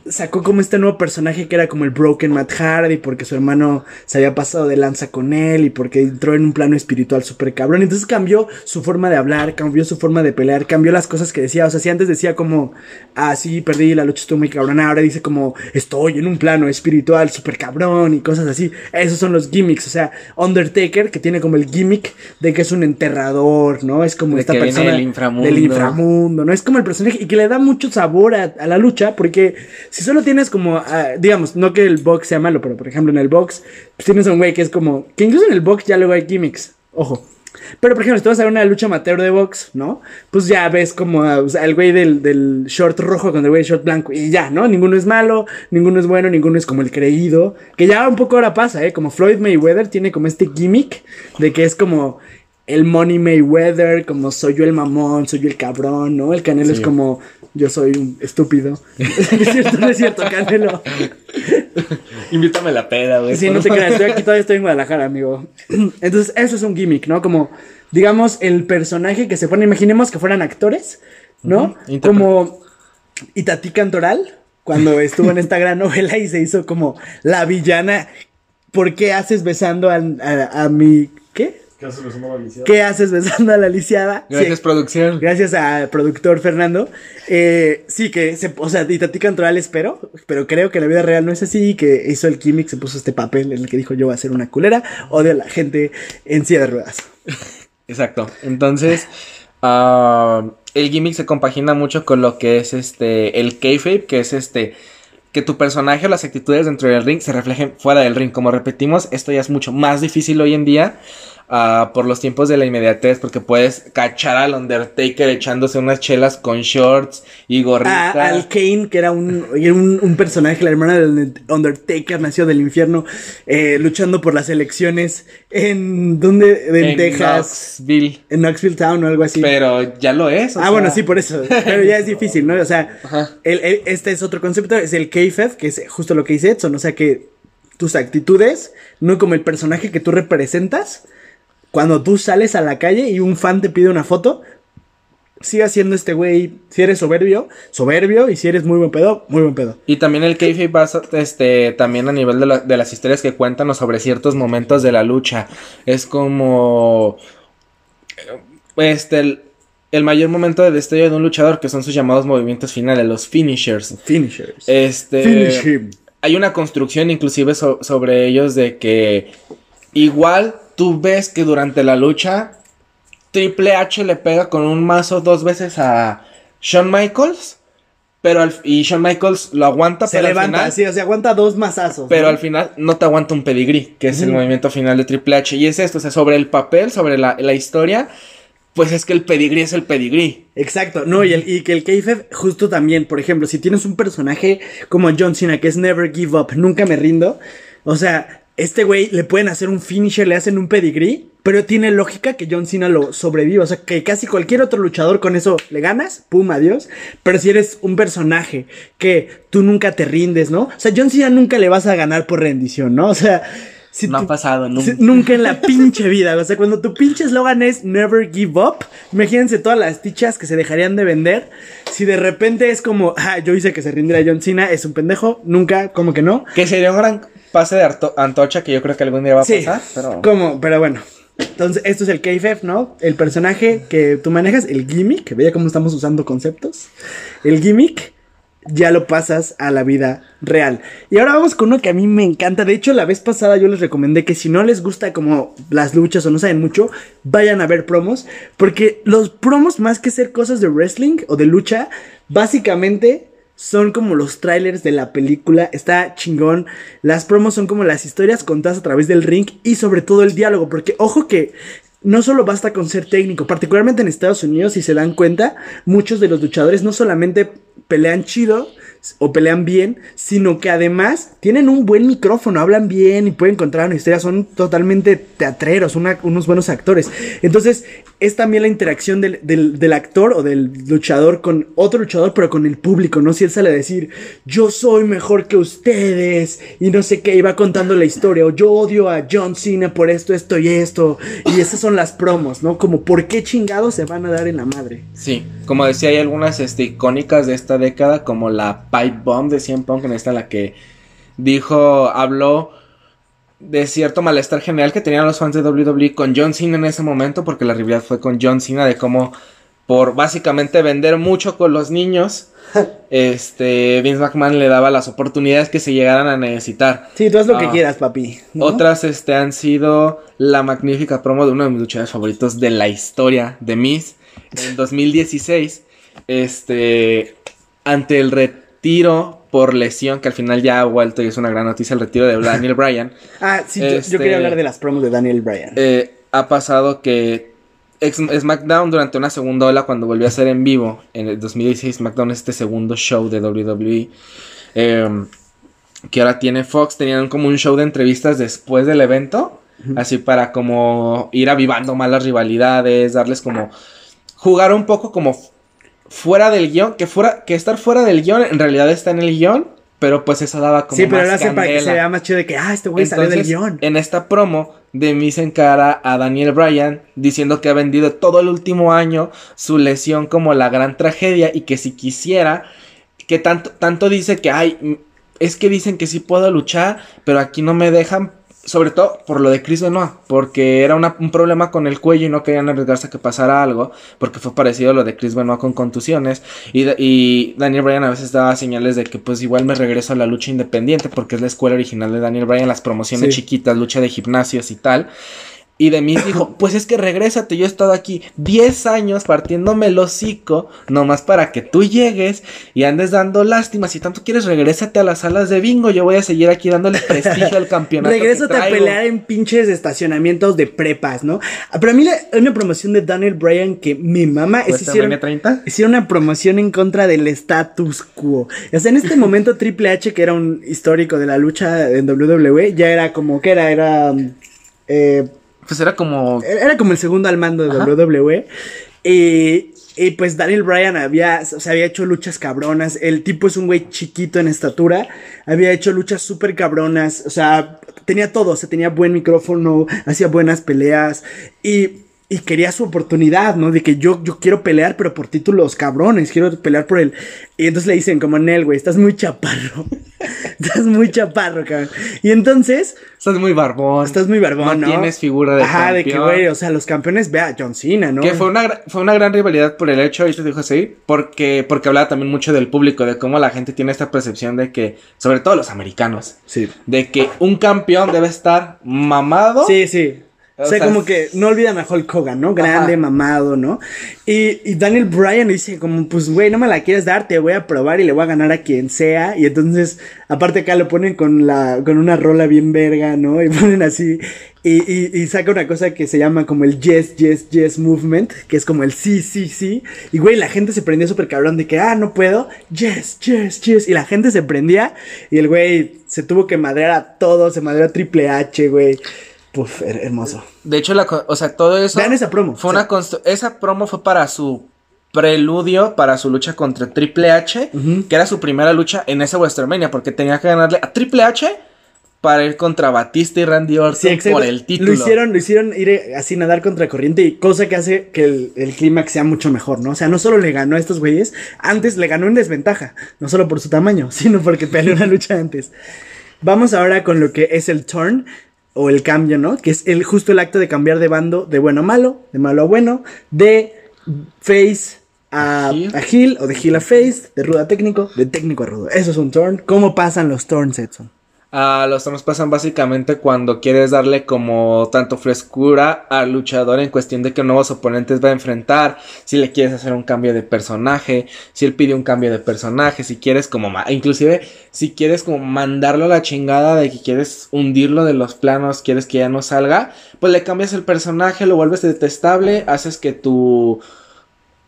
sacó como este nuevo personaje que era como el Broken Matt Hardy, porque su hermano se había pasado de lanza con él y porque entró en un plano espiritual súper cabrón. Entonces cambió su forma de hablar, cambió su forma de pelear, cambió las cosas que decía. O sea, si antes decía como, ah, sí, perdí, la lucha estuvo muy cabrón, ahora dice como, estoy en un plano espiritual súper cabrón y cosas así. Esos son los gimmicks. O sea, Undertaker, que tiene como el gimmick de que es un enterrador, ¿no? Es como esta persona del inframundo. del inframundo, ¿no? Es como el personaje y que le da mucho sabor a, la lucha, porque si solo tienes como, ah, digamos, no que el box sea malo, pero por ejemplo en el box, pues tienes a un güey que es como, que incluso en el box ya luego hay gimmicks, ojo. Pero, por ejemplo, si tú vas a ver una lucha amateur de box, ¿no? Pues ya ves como ah, el güey del, short rojo con el güey del short blanco. Y ya, ¿no? Ninguno es malo, ninguno es bueno, ninguno es como el creído. Que ya un poco ahora pasa, ¿eh? Como Floyd Mayweather tiene como este gimmick de que es como el Money Mayweather, como soy yo el mamón, soy yo el cabrón, ¿no? El Canelo es como yo soy un estúpido. [laughs] es cierto, no es cierto, Canelo. [laughs] Invítame a la peda, güey. Sí, no te creas, estoy aquí, todavía estoy en Guadalajara, amigo. [clears throat] Entonces, eso es un gimmick, ¿no? Como, digamos, el personaje que se pone, imaginemos que fueran actores, ¿no? Como Itatí Cantoral, cuando estuvo en esta gran novela y se hizo como la villana. ¿Por qué haces besando a, a mi. ¿Qué? ¿Qué haces besando a la lisiada? ¿Qué haces besando a la lisiada? Gracias, producción. Gracias al productor Fernando. Eh, sí, que se, o sea, Itatí Cantoral espero, pero creo que la vida real no es así, que hizo el gimmick, se puso este papel en el que dijo yo voy a ser una culera, odio a la gente en silla de ruedas. [laughs] Exacto. Entonces, ah, el gimmick se compagina mucho con lo que es este, el kayfabe, que es este que tu personaje o las actitudes dentro del ring se reflejen fuera del ring. Como repetimos, esto ya es mucho más difícil hoy en día Ah, por los tiempos de la inmediatez, porque puedes cachar al Undertaker echándose unas chelas con shorts y gorrita. Ah, al Kane, que era un, un, personaje, la hermana del Undertaker, nació del infierno, eh, luchando por las elecciones en, ¿dónde? En, Texas. Knoxville. En Knoxville Town o algo así. Pero ya lo es. ah, bueno, sí, por eso. [laughs] Pero ya es difícil, ¿no? O sea, este es otro concepto, es el KFF, que es justo lo que dice Edson, o sea que tus actitudes, no como el personaje que tú representas, cuando tú sales a la calle y un fan te pide una foto, siga siendo este güey, si eres soberbio, soberbio, y si eres muy buen pedo, muy buen pedo. Y también el kayfabe pasa, este, también a nivel de, las historias que cuentan sobre ciertos momentos de la lucha. Es como, este, el, mayor momento de destello de un luchador, que son sus llamados movimientos finales, los finishers. Finishers. Este, hay una construcción inclusive sobre ellos de que igual tú ves que durante la lucha Triple H le pega con un mazo dos veces a Shawn Michaels. Pero al, y Shawn Michaels lo aguanta, se levanta, al final, sí, o aguanta dos mazazos. Pero al final no te aguanta un pedigrí, que es el movimiento final de Triple H. Y es esto, o sea, sobre el papel, sobre la, historia, pues es que el pedigrí es el pedigrí. Exacto, no, y, el, y que el kayfabe justo también, por ejemplo, si tienes un personaje como John Cena, que es Never Give Up, nunca me rindo, o sea, este güey le pueden hacer un finisher, le hacen un pedigree, pero tiene lógica que John Cena lo sobreviva. O sea, que casi cualquier otro luchador con eso le ganas, pum, adiós. Pero si eres un personaje que tú nunca te rindes, ¿no? O sea, John Cena nunca le vas a ganar por rendición, ¿no? O sea. Si no ha pasado nunca. nunca en la [laughs] pinche vida. O sea, cuando tu pinche eslogan es Never Give Up, imagínense todas las tichas que se dejarían de vender. Si de repente es como, ah, yo hice que se rindiera John Cena, es un pendejo, nunca, como que no. Que sería un gran pase de antocha que yo creo que algún día va a pasar. Pero... Como, pero bueno. Entonces, esto es el KFF, ¿no? El personaje que tú manejas, el gimmick. Veía cómo estamos usando conceptos. El gimmick ya lo pasas a la vida real. Y ahora vamos con uno que a mí me encanta. De hecho, la vez pasada yo les recomendé que si no les gusta como las luchas o no saben mucho, vayan a ver promos. Porque los promos, más que ser cosas de wrestling o de lucha, básicamente son como los trailers de la película, está chingón. Las promos son como las historias contadas a través del ring y sobre todo el diálogo, porque ojo que no solo basta con ser técnico, particularmente en Estados Unidos, si se dan cuenta, muchos de los luchadores no solamente pelean chido, o pelean bien, sino que además tienen un buen micrófono, hablan bien y pueden contar una historia, son totalmente teatreros, unos buenos actores. Entonces, es también la interacción del, actor o del luchador con otro luchador, pero con el público, ¿no? Si él sale a decir, yo soy mejor que ustedes y no sé qué, y va contando la historia, o yo odio a John Cena por esto, esto y esto, y esas son las promos, ¿no? Como, ¿por qué chingados se van a dar en la madre? Sí, como decía, hay algunas este, icónicas de esta década, como la Pipe Bomb de CM Punk, en esta la que dijo, habló de cierto malestar general que tenían los fans de WWE con John Cena en ese momento, porque la rivalidad fue con John Cena de cómo por básicamente vender mucho con los niños, [laughs] este Vince McMahon le daba las oportunidades que se llegaran a necesitar. Sí, tú haz lo que ah, quieras, papi. Otras este han sido la magnífica promo de uno de mis luchadores favoritos de la historia de Miz en [laughs] 2016, este ante el retiro por lesión, que al final ya ha vuelto y es una gran noticia el retiro de Daniel Bryan. [laughs] ah, sí, yo, quería este, hablar de las promos de Daniel Bryan. Eh, ha pasado que SmackDown durante una segunda ola, cuando volvió a ser en vivo en el 2016, SmackDown este segundo show de WWE. Em, que ahora tiene Fox, tenían como un show de entrevistas después del evento, así para como ir avivando más las rivalidades, darles como jugar un poco como fuera del guion, que fuera, que estar fuera del guion en realidad está en el guion, pero pues eso daba como Sí, pero lo hacen para que se vea más chido de que, ah, este güey salió del guion. En esta promo, de Miz encara a Daniel Bryan diciendo que ha vendido todo el último año su lesión como la gran tragedia y que si quisiera, que tanto, tanto dice que, ay, es que dicen que sí puedo luchar, pero aquí no me dejan sobre todo por lo de Chris Benoit, porque era un problema con el cuello y no querían arriesgarse a que pasara algo, porque fue parecido a lo de Chris Benoit con contusiones, y, y, Daniel Bryan a veces daba señales de que pues igual me regreso a la lucha independiente, porque es la escuela original de Daniel Bryan, las promociones chiquitas, lucha de gimnasios y tal. Y de mí dijo, [laughs] pues es que regrésate, yo he estado aquí 10 años partiéndome el hocico, nomás para que tú llegues y andes dando lástima. Si tanto quieres, regrésate a las salas de bingo, yo voy a seguir aquí dándole [laughs] prestigio al campeonato. regrésate a pelear en pinches estacionamientos de prepas, ¿no? Pero a mí hay una promoción de Daniel Bryan que mi mamá es hicieron, 30? hicieron una promoción en contra del status quo. O sea, en este [laughs] momento Triple H, que era un histórico de la lucha en WWE, ya era como que era, era... Eh, pues era como. Era como el segundo al mando de WWE. Y, y, pues Daniel Bryan había, o había hecho luchas cabronas. El tipo es un güey chiquito en estatura. Había hecho luchas súper cabronas. O sea, tenía todo. O sea, tenía buen micrófono, hacía buenas peleas. Y y quería su oportunidad, ¿no? De que yo, yo quiero pelear, pero por títulos cabrones, quiero pelear por él. Y entonces le dicen, como Nel, güey, estás muy chaparro. [laughs] estás muy chaparro, cabrón. Y entonces. Estás muy barbón. Estás muy barbón, ¿no? tienes figura de Ajá, de que, güey, o sea, los campeones, vea, John Cena, ¿no? Que fue una, fue una gran rivalidad por el hecho, y te dijo así, porque, porque hablaba también mucho del público, de cómo la gente tiene esta percepción de que, sobre todo los americanos, sí. de que un campeón debe estar mamado. Sí, sí o, sea, como que no olvidan a Hulk Hogan, ¿no? Grande, mamado, ¿no? Y, y, Daniel Bryan dice como, pues, güey, no me la quieres dar, te voy a probar y le voy a ganar a quien sea. Y entonces, aparte acá lo ponen con la, con una rola bien verga, ¿no? Y [laughs] ponen así, y, y, y, saca una cosa que se llama como el yes, yes, yes movement, que es como el sí, sí, sí. Y güey, la gente se prendía súper cabrón de que, ah, no puedo, yes, yes, yes. Y la gente se prendía y el güey se tuvo que madrear a todo, se madreó a Triple H, güey. Puf, hermoso. De hecho, la, o sea, todo eso. Vean esa promo. Fue una esa promo fue para su preludio para su lucha contra Triple H, que era su primera lucha en ese WrestleMania, porque tenía que ganarle a Triple H para ir contra Batista y Randy Orton por el título. Lo hicieron, lo hicieron ir eh, así nadar contra corriente y cosa que hace que el, el clímax sea mucho mejor, ¿no? O sea, no solo le ganó a estos güeyes, antes le ganó en desventaja, no solo por su tamaño, [laughs] sino porque peleó una lucha antes. Vamos ahora con lo que es el turn o el cambio, ¿no? Que es el, justo el acto de cambiar de bando de bueno a malo, de malo a bueno, de face a, a heel o de heel a face, de rudo a técnico, de técnico a rudo. Eso es un turn. ¿Cómo pasan los turns, Edson? Ah, los turnos pasan básicamente cuando quieres darle como tanto frescura al luchador en cuestión de que nuevos oponentes va a enfrentar, si le quieres hacer un cambio de personaje, si él pide un cambio de personaje, si quieres como, inclusive si quieres como mandarlo a la chingada de que quieres hundirlo de los planos, quieres que ya no salga, pues le cambias el personaje, lo vuelves detestable, haces que tu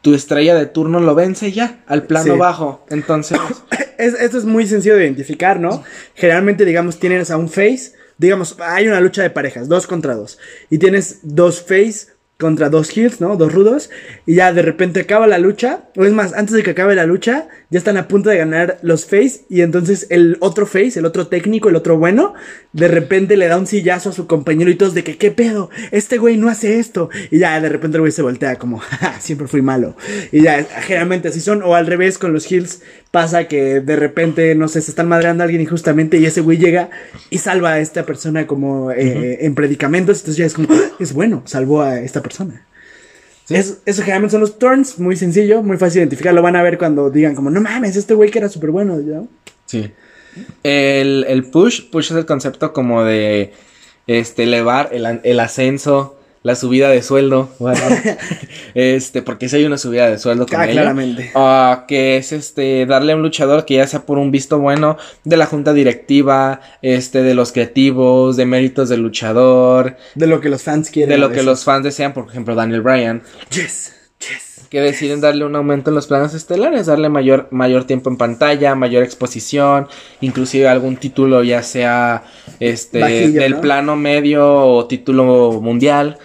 tu estrella de turno lo vence ya al plano bajo. Entonces. [coughs] esto es muy sencillo de identificar, ¿no? Generalmente, digamos, tienes a un face. Digamos, hay una lucha de parejas, dos contra dos. Y tienes dos face contra dos heels, ¿no? Dos rudos. Y ya de repente acaba la lucha. O es más, antes de que acabe la lucha, ya están a punto de ganar los face. Y entonces el otro face, el otro técnico, el otro bueno, de repente le da un sillazo a su compañero y todos de que, ¿qué pedo? Este güey no hace esto. Y ya de repente el güey se voltea como, [laughs] siempre fui malo. Y ya, generalmente así son. O al revés con los heels pasa que de repente, no sé, se están madreando a alguien injustamente y ese güey llega y salva a esta persona como eh, en predicamentos. Entonces ya es como, ah, es bueno, salvó a esta persona. eso generalmente son los turns, muy sencillo, muy fácil de identificar. Lo van a ver cuando digan como, no mames, este güey que era súper bueno. Sí. El, el, push, push es el concepto como de este elevar el, el ascenso la subida de sueldo. Bueno, [laughs] este, porque si hay una subida de sueldo con ah, claramente. Uh, que es este, darle a un luchador que ya sea por un visto bueno de la junta directiva, este, de los creativos, de méritos del luchador. De lo que los fans quieren. De lo que los fans desean, por ejemplo, Daniel Bryan. Yes, yes que deciden darle un aumento en los planos estelares, darle mayor, mayor tiempo en pantalla, mayor exposición, inclusive algún título ya sea este del plano medio o título mundial.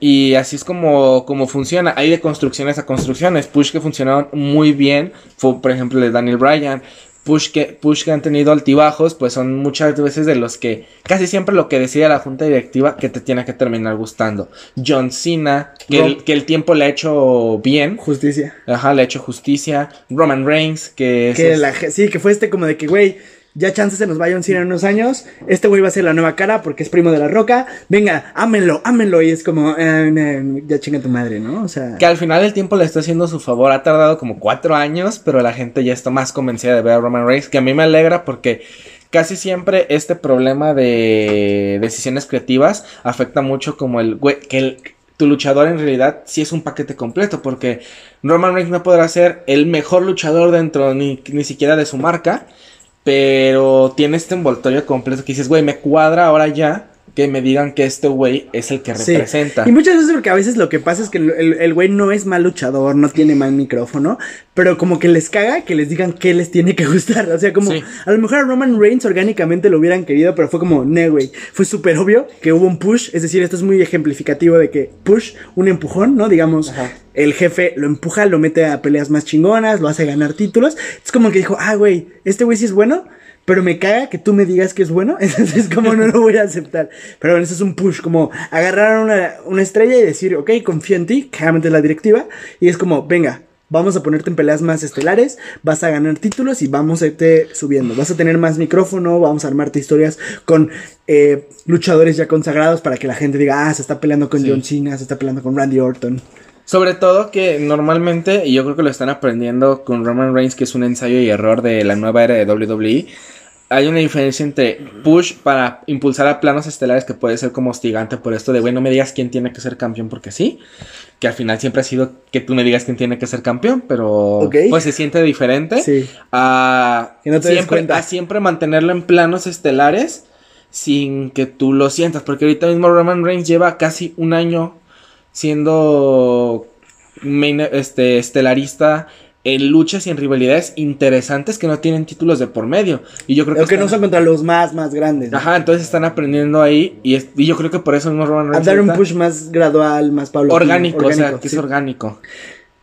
Y así es como, como funciona. Hay de construcciones a construcciones. Push que funcionaron muy bien. Fue, por ejemplo, de Daniel Bryan. Push que, push que han tenido altibajos, pues son muchas veces de los que casi siempre lo que decide la junta directiva que te tiene que terminar gustando. John Cena, que, el, que el tiempo le ha hecho bien. Justicia. Ajá, le ha hecho justicia. Roman Reigns, que es. Que la, sí, que fue este como de que, güey ya chances se nos vaya un cine en unos años, este güey va a ser la nueva cara porque es primo de la roca, venga, ámenlo, ámenlo, y es como, eh, eh, ya chinga tu madre, ¿no? O sea... Que al final el tiempo le está haciendo su favor, ha tardado como cuatro años, pero la gente ya está más convencida de ver a Roman Reigns, que a mí me alegra porque casi siempre este problema de decisiones creativas afecta mucho como el güey, que tu luchador en realidad sí es un paquete completo, porque Roman Reigns no podrá ser el mejor luchador dentro ni, ni siquiera de su marca, pero tiene este envoltorio completo que dices, güey, me cuadra ahora ya que me digan que este güey es el que representa. Y muchas veces porque a veces lo que pasa es que el, güey no es mal luchador, no tiene mal micrófono, pero como que les caga que les digan qué les tiene que gustar. O sea, como a lo mejor a Roman Reigns orgánicamente lo hubieran querido, pero fue como, no, güey. Fue súper obvio que hubo un push, es decir, esto es muy ejemplificativo de que push, un empujón, ¿no? Digamos, el jefe lo empuja, lo mete a peleas más chingonas, lo hace ganar títulos. Es como que dijo, ah, güey, este güey sí es bueno pero me caga que tú me digas que es bueno, [laughs] entonces como no lo voy a aceptar. Pero bueno, eso es un push, como agarrar una, una estrella y decir, ok, confío en ti, claramente es la directiva, y es como, venga, vamos a ponerte en peleas más estelares, vas a ganar títulos y vamos a irte subiendo. Vas a tener más micrófono, vamos a armarte historias con eh, luchadores ya consagrados para que la gente diga, ah, se está peleando con John Cena, se está peleando con Randy Orton. Sobre todo que normalmente, y yo creo que lo están aprendiendo con Roman Reigns, que es un ensayo y error de la nueva era de WWE, hay una diferencia entre push para impulsar a planos estelares que puede ser como hostigante por esto de, güey, no me digas quién tiene que ser campeón porque sí, que al final siempre ha sido que tú me digas quién tiene que ser campeón, pero pues se siente diferente sí. a, siempre, a siempre mantenerlo en planos estelares sin que tú lo sientas, porque ahorita mismo Roman Reigns lleva casi un año siendo main, este, estelarista en luchas y en rivalidades interesantes que no tienen títulos de por medio. Y yo creo que. no son contra los más, más grandes. Ajá, entonces están aprendiendo ahí. Y, yo creo que por eso mismo Roman Reigns. A dar un push más gradual, más paulatino. Orgánico, orgánico, o sea, que es orgánico.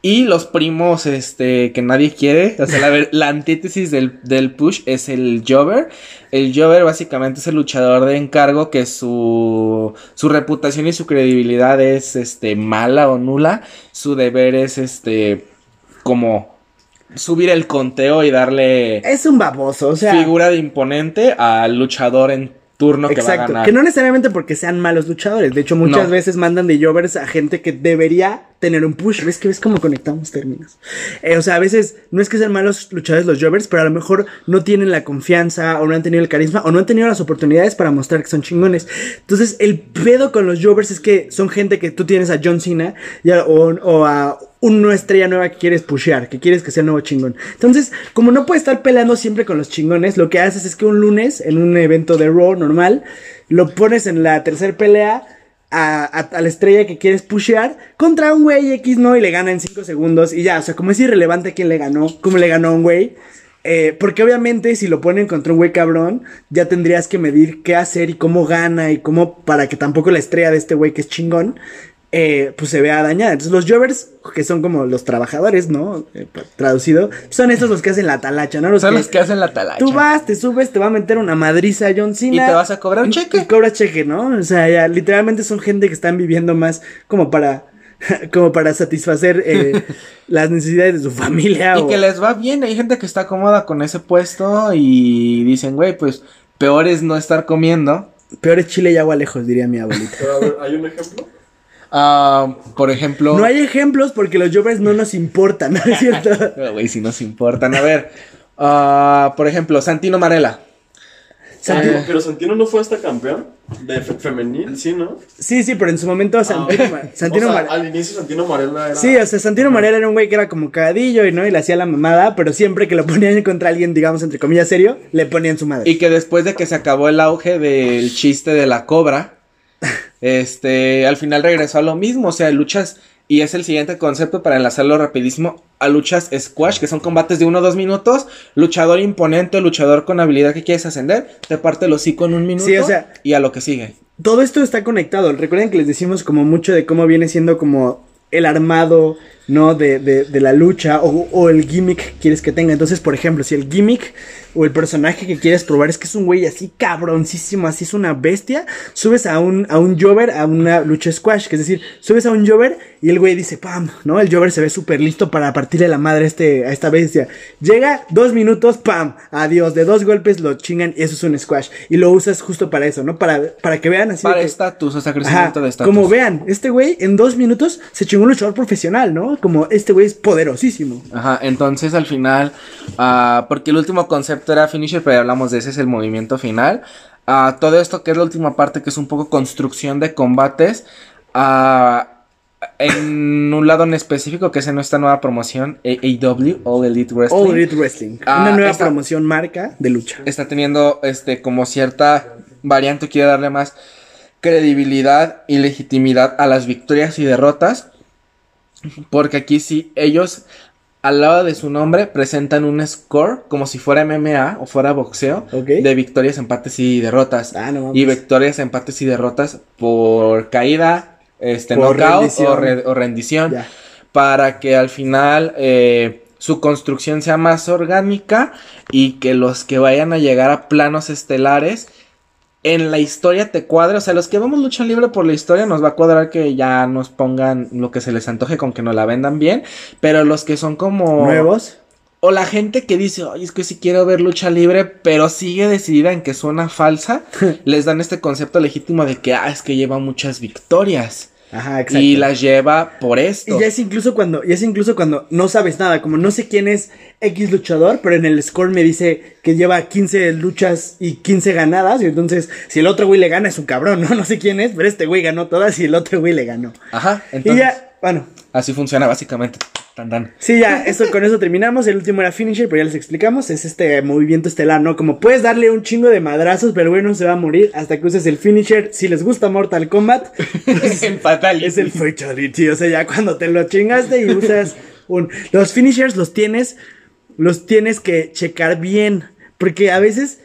Y los primos, este, que nadie quiere. O sea, la, la antítesis del, del, push es el Jover. El Jover básicamente es el luchador de encargo que su, su reputación y su credibilidad es, este, mala o nula. Su deber es, este, como subir el conteo y darle. Es un baboso, o sea. Figura de imponente al luchador en turno que va a ganar. Que no necesariamente porque sean malos luchadores. De hecho, muchas veces mandan de Jovers a gente que debería tener un push. ¿Ves que ves cómo conectamos términos? Eh, o sea, a veces no es que sean malos luchadores los Jovers, pero a lo mejor no tienen la confianza o no han tenido el carisma o no han tenido las oportunidades para mostrar que son chingones. Entonces, el pedo con los Jovers es que son gente que tú tienes a John Cena o, a una estrella nueva que quieres pushear, que quieres que sea el nuevo chingón. Entonces, como no puedes estar peleando siempre con los chingones, lo que haces es que un lunes, en un evento de Raw normal, lo pones en la tercera pelea a, la estrella que quieres pushear contra un güey X, ¿no? Y le gana en 5 segundos y ya, o sea, como es irrelevante quién le ganó, cómo le ganó a un güey. Eh, porque obviamente si lo ponen contra un güey cabrón, ya tendrías que medir qué hacer y cómo gana y cómo para que tampoco la estrella de este güey que es chingón eh, pues se vea dañada. Entonces los Jovers, que son como los trabajadores, ¿no? Eh, pues, traducido, son estos los que hacen la talacha, ¿no? son los que hacen la talacha. Tú vas, te subes, te va a meter una madriza John Cena. Y te vas a cobrar un cheque. Y cobras cheque, ¿no? O sea, ya literalmente son gente que están viviendo más como para [laughs] como para satisfacer eh, [laughs] las necesidades de su familia. Y que les va bien, hay gente que está cómoda con ese puesto y dicen, güey, pues peor es no estar comiendo. Peor es chile y agua lejos, diría mi abuelita. Pero [laughs] a ver, ¿hay un ejemplo? Ah, por ejemplo. No hay ejemplos porque los Jovers no nos importan, ¿no es cierto? [laughs] Güey, si nos importan. A ver, uh, por ejemplo, Santino Marella. Santino, pero Santino no fue hasta campeón de femenil, sí, ¿no? Sí, sí, pero en su momento Santino, ah, Santino o sea, Al inicio Santino Marella era. Sí, o sea, Santino Marella era un güey que era como cagadillo y no, y le hacía la mamada, pero siempre que lo ponían contra alguien, digamos, entre comillas, serio, le ponían su madre. Y que después de que se acabó el auge del chiste de la cobra, este, al final regresó a lo mismo, o sea, luchas, y es el siguiente concepto para enlazarlo rapidísimo, a luchas squash, que son combates de uno o dos minutos, luchador imponente, luchador con habilidad que quieres ascender, te parte el hocico en un minuto sí, o sea, y a lo que sigue. Todo esto está conectado, recuerden que les decimos como mucho de cómo viene siendo como el armado ¿no? De, de, de la lucha o, o, el gimmick que quieres que tenga. Entonces, por ejemplo, si el gimmick o el personaje que quieres probar es que es un güey así cabroncísimo, así es una bestia, subes a un, a un Jover a una lucha squash, que es decir, subes a un Jover y el güey dice, pam, ¿no? El Jover se ve súper listo para partirle la madre a, este, a esta bestia. Llega dos minutos, pam, adiós, de dos golpes lo chingan y eso es un squash. Y lo usas justo para eso, ¿no? Para, para que vean así. Para estatus, o sea, crecimiento de estatus. Como vean, este güey en dos minutos se chingó un luchador profesional, ¿no? Como este güey es poderosísimo. Ajá, entonces al final, uh, porque el último concepto era finisher, pero hablamos de ese, es el movimiento final. Uh, todo esto que es la última parte, que es un poco construcción de combates. Uh, en un lado en específico, que es en nuestra nueva promoción, AEW, All Elite Wrestling. All Elite Wrestling. Una nueva promoción marca de lucha. Está teniendo este como cierta variante, quiere darle más credibilidad y legitimidad a las victorias y derrotas. Porque aquí sí, ellos al lado de su nombre presentan un score como si fuera MMA o fuera boxeo okay. de victorias, empates y derrotas. Ah, no, y victorias, empates y derrotas por caída, este, por knockout rendición. O, re, o, rendición. Ya. Para que al final eh, su construcción sea más orgánica y que los que vayan a llegar a planos estelares en la historia te cuadre. O sea, los que vemos lucha libre por la historia nos va a cuadrar que ya nos pongan lo que se les antoje con que nos la vendan bien. Pero los que son como. Nuevos. O la gente que dice, oye, es que sí quiero ver lucha libre, pero sigue decidida en que suena falsa, [laughs] les dan este concepto legítimo de que, ah, es que lleva muchas victorias. Ajá, exacto. Y las lleva por esto. Y ya es incluso cuando, ya es incluso cuando no sabes nada, como no sé quién es X luchador, pero en el score me dice que lleva 15 luchas y 15 ganadas, y entonces si el otro güey le gana es un cabrón, ¿no? [laughs] No sé quién es, pero este güey ganó todas y el otro güey le ganó. Ajá, entonces. Y ya, bueno. Así funciona básicamente. Tan, tan. Sí, ya, eso, con eso terminamos. El último era finisher, pero ya les explicamos. Es este movimiento estelar, ¿no? Como puedes darle un chingo de madrazos, pero bueno, se va a morir hasta que uses el finisher. Si les gusta Mortal Kombat, [laughs] pues, el fatality. Es el fatality. O sea, ya cuando te lo chingaste y usas un. Los finishers los tienes. Los tienes que checar bien. Porque a veces.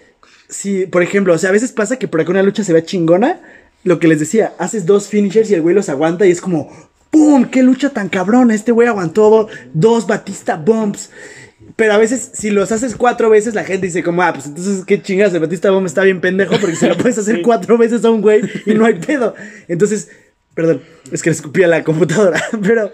Si, por ejemplo, o sea, a veces pasa que por acá una lucha se ve chingona. Lo que les decía, haces dos finishers y el güey los aguanta y es como, ¡Pum! ¡Qué lucha tan cabrón! Este güey aguantó dos Batista Bombs. Pero a veces, si los haces cuatro veces, la gente dice como, ah, pues entonces qué chingas, el Batista Bomb está bien pendejo porque se lo puedes hacer cuatro veces a un güey y no hay [laughs] pedo. Entonces, perdón, es que le escupí a la computadora. [laughs] Pero,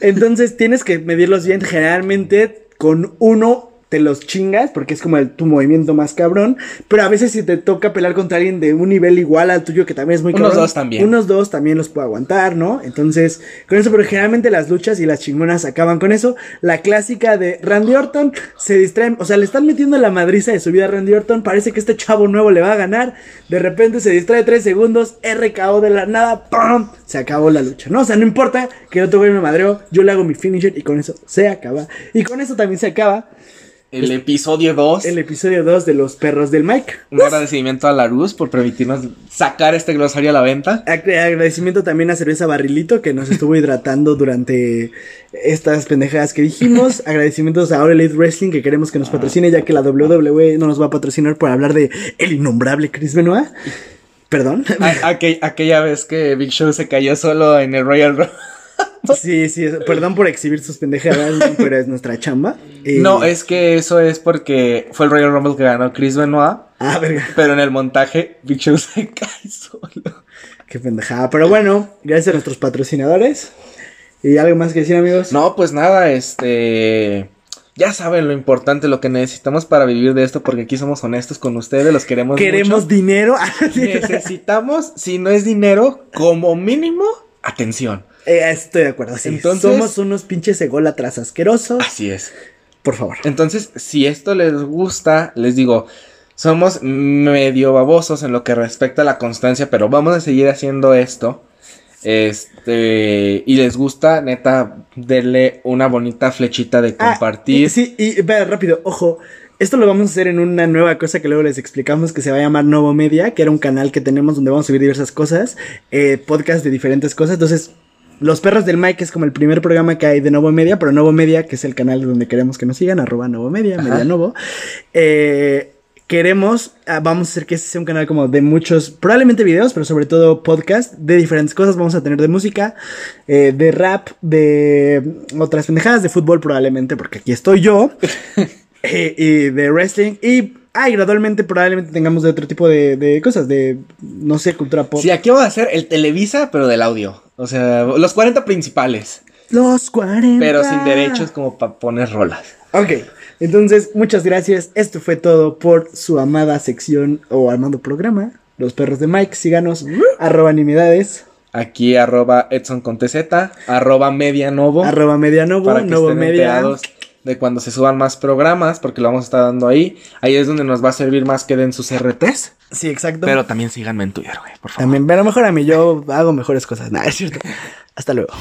entonces tienes que medirlos bien. Generalmente, con uno te los chingas porque es como el, tu movimiento más cabrón. Pero a veces si te toca pelear contra alguien de un nivel igual al tuyo, que también es muy unos cabrón. Unos dos también. Unos dos también los puedo aguantar, ¿no? Entonces, con eso, pero generalmente las luchas y las chingonas acaban con eso. La clásica de Randy Orton se distraen, o sea, le están metiendo la madriza de su vida a Randy Orton. Parece que este chavo nuevo le va a ganar. De repente se distrae tres segundos, RKO de la nada, ¡pum! Se acabó la lucha, ¿no? O sea, no importa que el otro güey me madreó, yo le hago mi finisher y con eso se acaba. Y con eso también se acaba. El episodio 2. El episodio 2 de los perros del Mike. Un agradecimiento a la Luz por permitirnos sacar este glosario a la venta. Agradecimiento también a Cerveza Barrilito que nos estuvo hidratando durante estas pendejadas que dijimos. [laughs] Agradecimientos a All Elite Wrestling que queremos que nos patrocine ya que la WWE no nos va a patrocinar por hablar de el innombrable Chris Benoit. Perdón. A aquella vez que Big Show se cayó solo en el Royal Rumble. Sí, sí, perdón por exhibir sus pendejadas, pero es nuestra chamba. Eh, no, es que eso es porque fue el Royal Rumble que ganó Chris Benoit. Ah, verga. Pero en el montaje, Big Show se [laughs] cae solo. Qué pendejada. Pero bueno, gracias a nuestros patrocinadores. ¿Y algo más que decir, amigos? No, pues nada, este. Ya saben lo importante, lo que necesitamos para vivir de esto, porque aquí somos honestos con ustedes, los queremos. Queremos mucho. dinero. [laughs] Necesitamos, si no es dinero, como mínimo, atención. Eh, estoy de acuerdo. Sí. Entonces, somos unos pinches ególatras asquerosos. Así es. Por favor. Entonces, si esto les gusta, les digo, somos medio babosos en lo que respecta a la constancia, pero vamos a seguir haciendo esto. Este, y les gusta, neta, denle una bonita flechita de compartir. Ah, y, sí, y vea, rápido, ojo. Esto lo vamos a hacer en una nueva cosa que luego les explicamos que se va a llamar Novo Media, que era un canal que tenemos donde vamos a subir diversas cosas, eh, podcast de diferentes cosas. Entonces, los Perros del Mike es como el primer programa que hay de Novo Media, pero Novo Media, que es el canal donde queremos que nos sigan, arroba Novo Media, Media Novo. Eh, queremos, ah, vamos a hacer que este sea un canal como de muchos, probablemente videos, pero sobre todo podcast de diferentes cosas. Vamos a tener de música, eh, de rap, de otras pendejadas, de fútbol probablemente, porque aquí estoy yo, [laughs] eh, y de wrestling. Y ay, gradualmente probablemente tengamos de otro tipo de, de cosas, de, no sé, cultura pop. Sí, aquí vamos a hacer el Televisa, pero del audio. O sea, los 40 principales. Los 40. Pero sin derechos como para poner rolas. Ok. Entonces, muchas gracias. Esto fue todo por su amada sección o amado programa. Los perros de Mike. Síganos. arroba animidades. Aquí arroba Edson con TZ. Arroba Medianovo. Arroba Medianovo. Para que Novo estén Media. De cuando se suban más programas. Porque lo vamos a estar dando ahí. Ahí es donde nos va a servir más que den sus RTs. Sí, exacto. Pero también síganme en Twitter, güey, por favor. También, pero mejor a mí. Yo hago mejores cosas. Nada, es cierto. Hasta luego.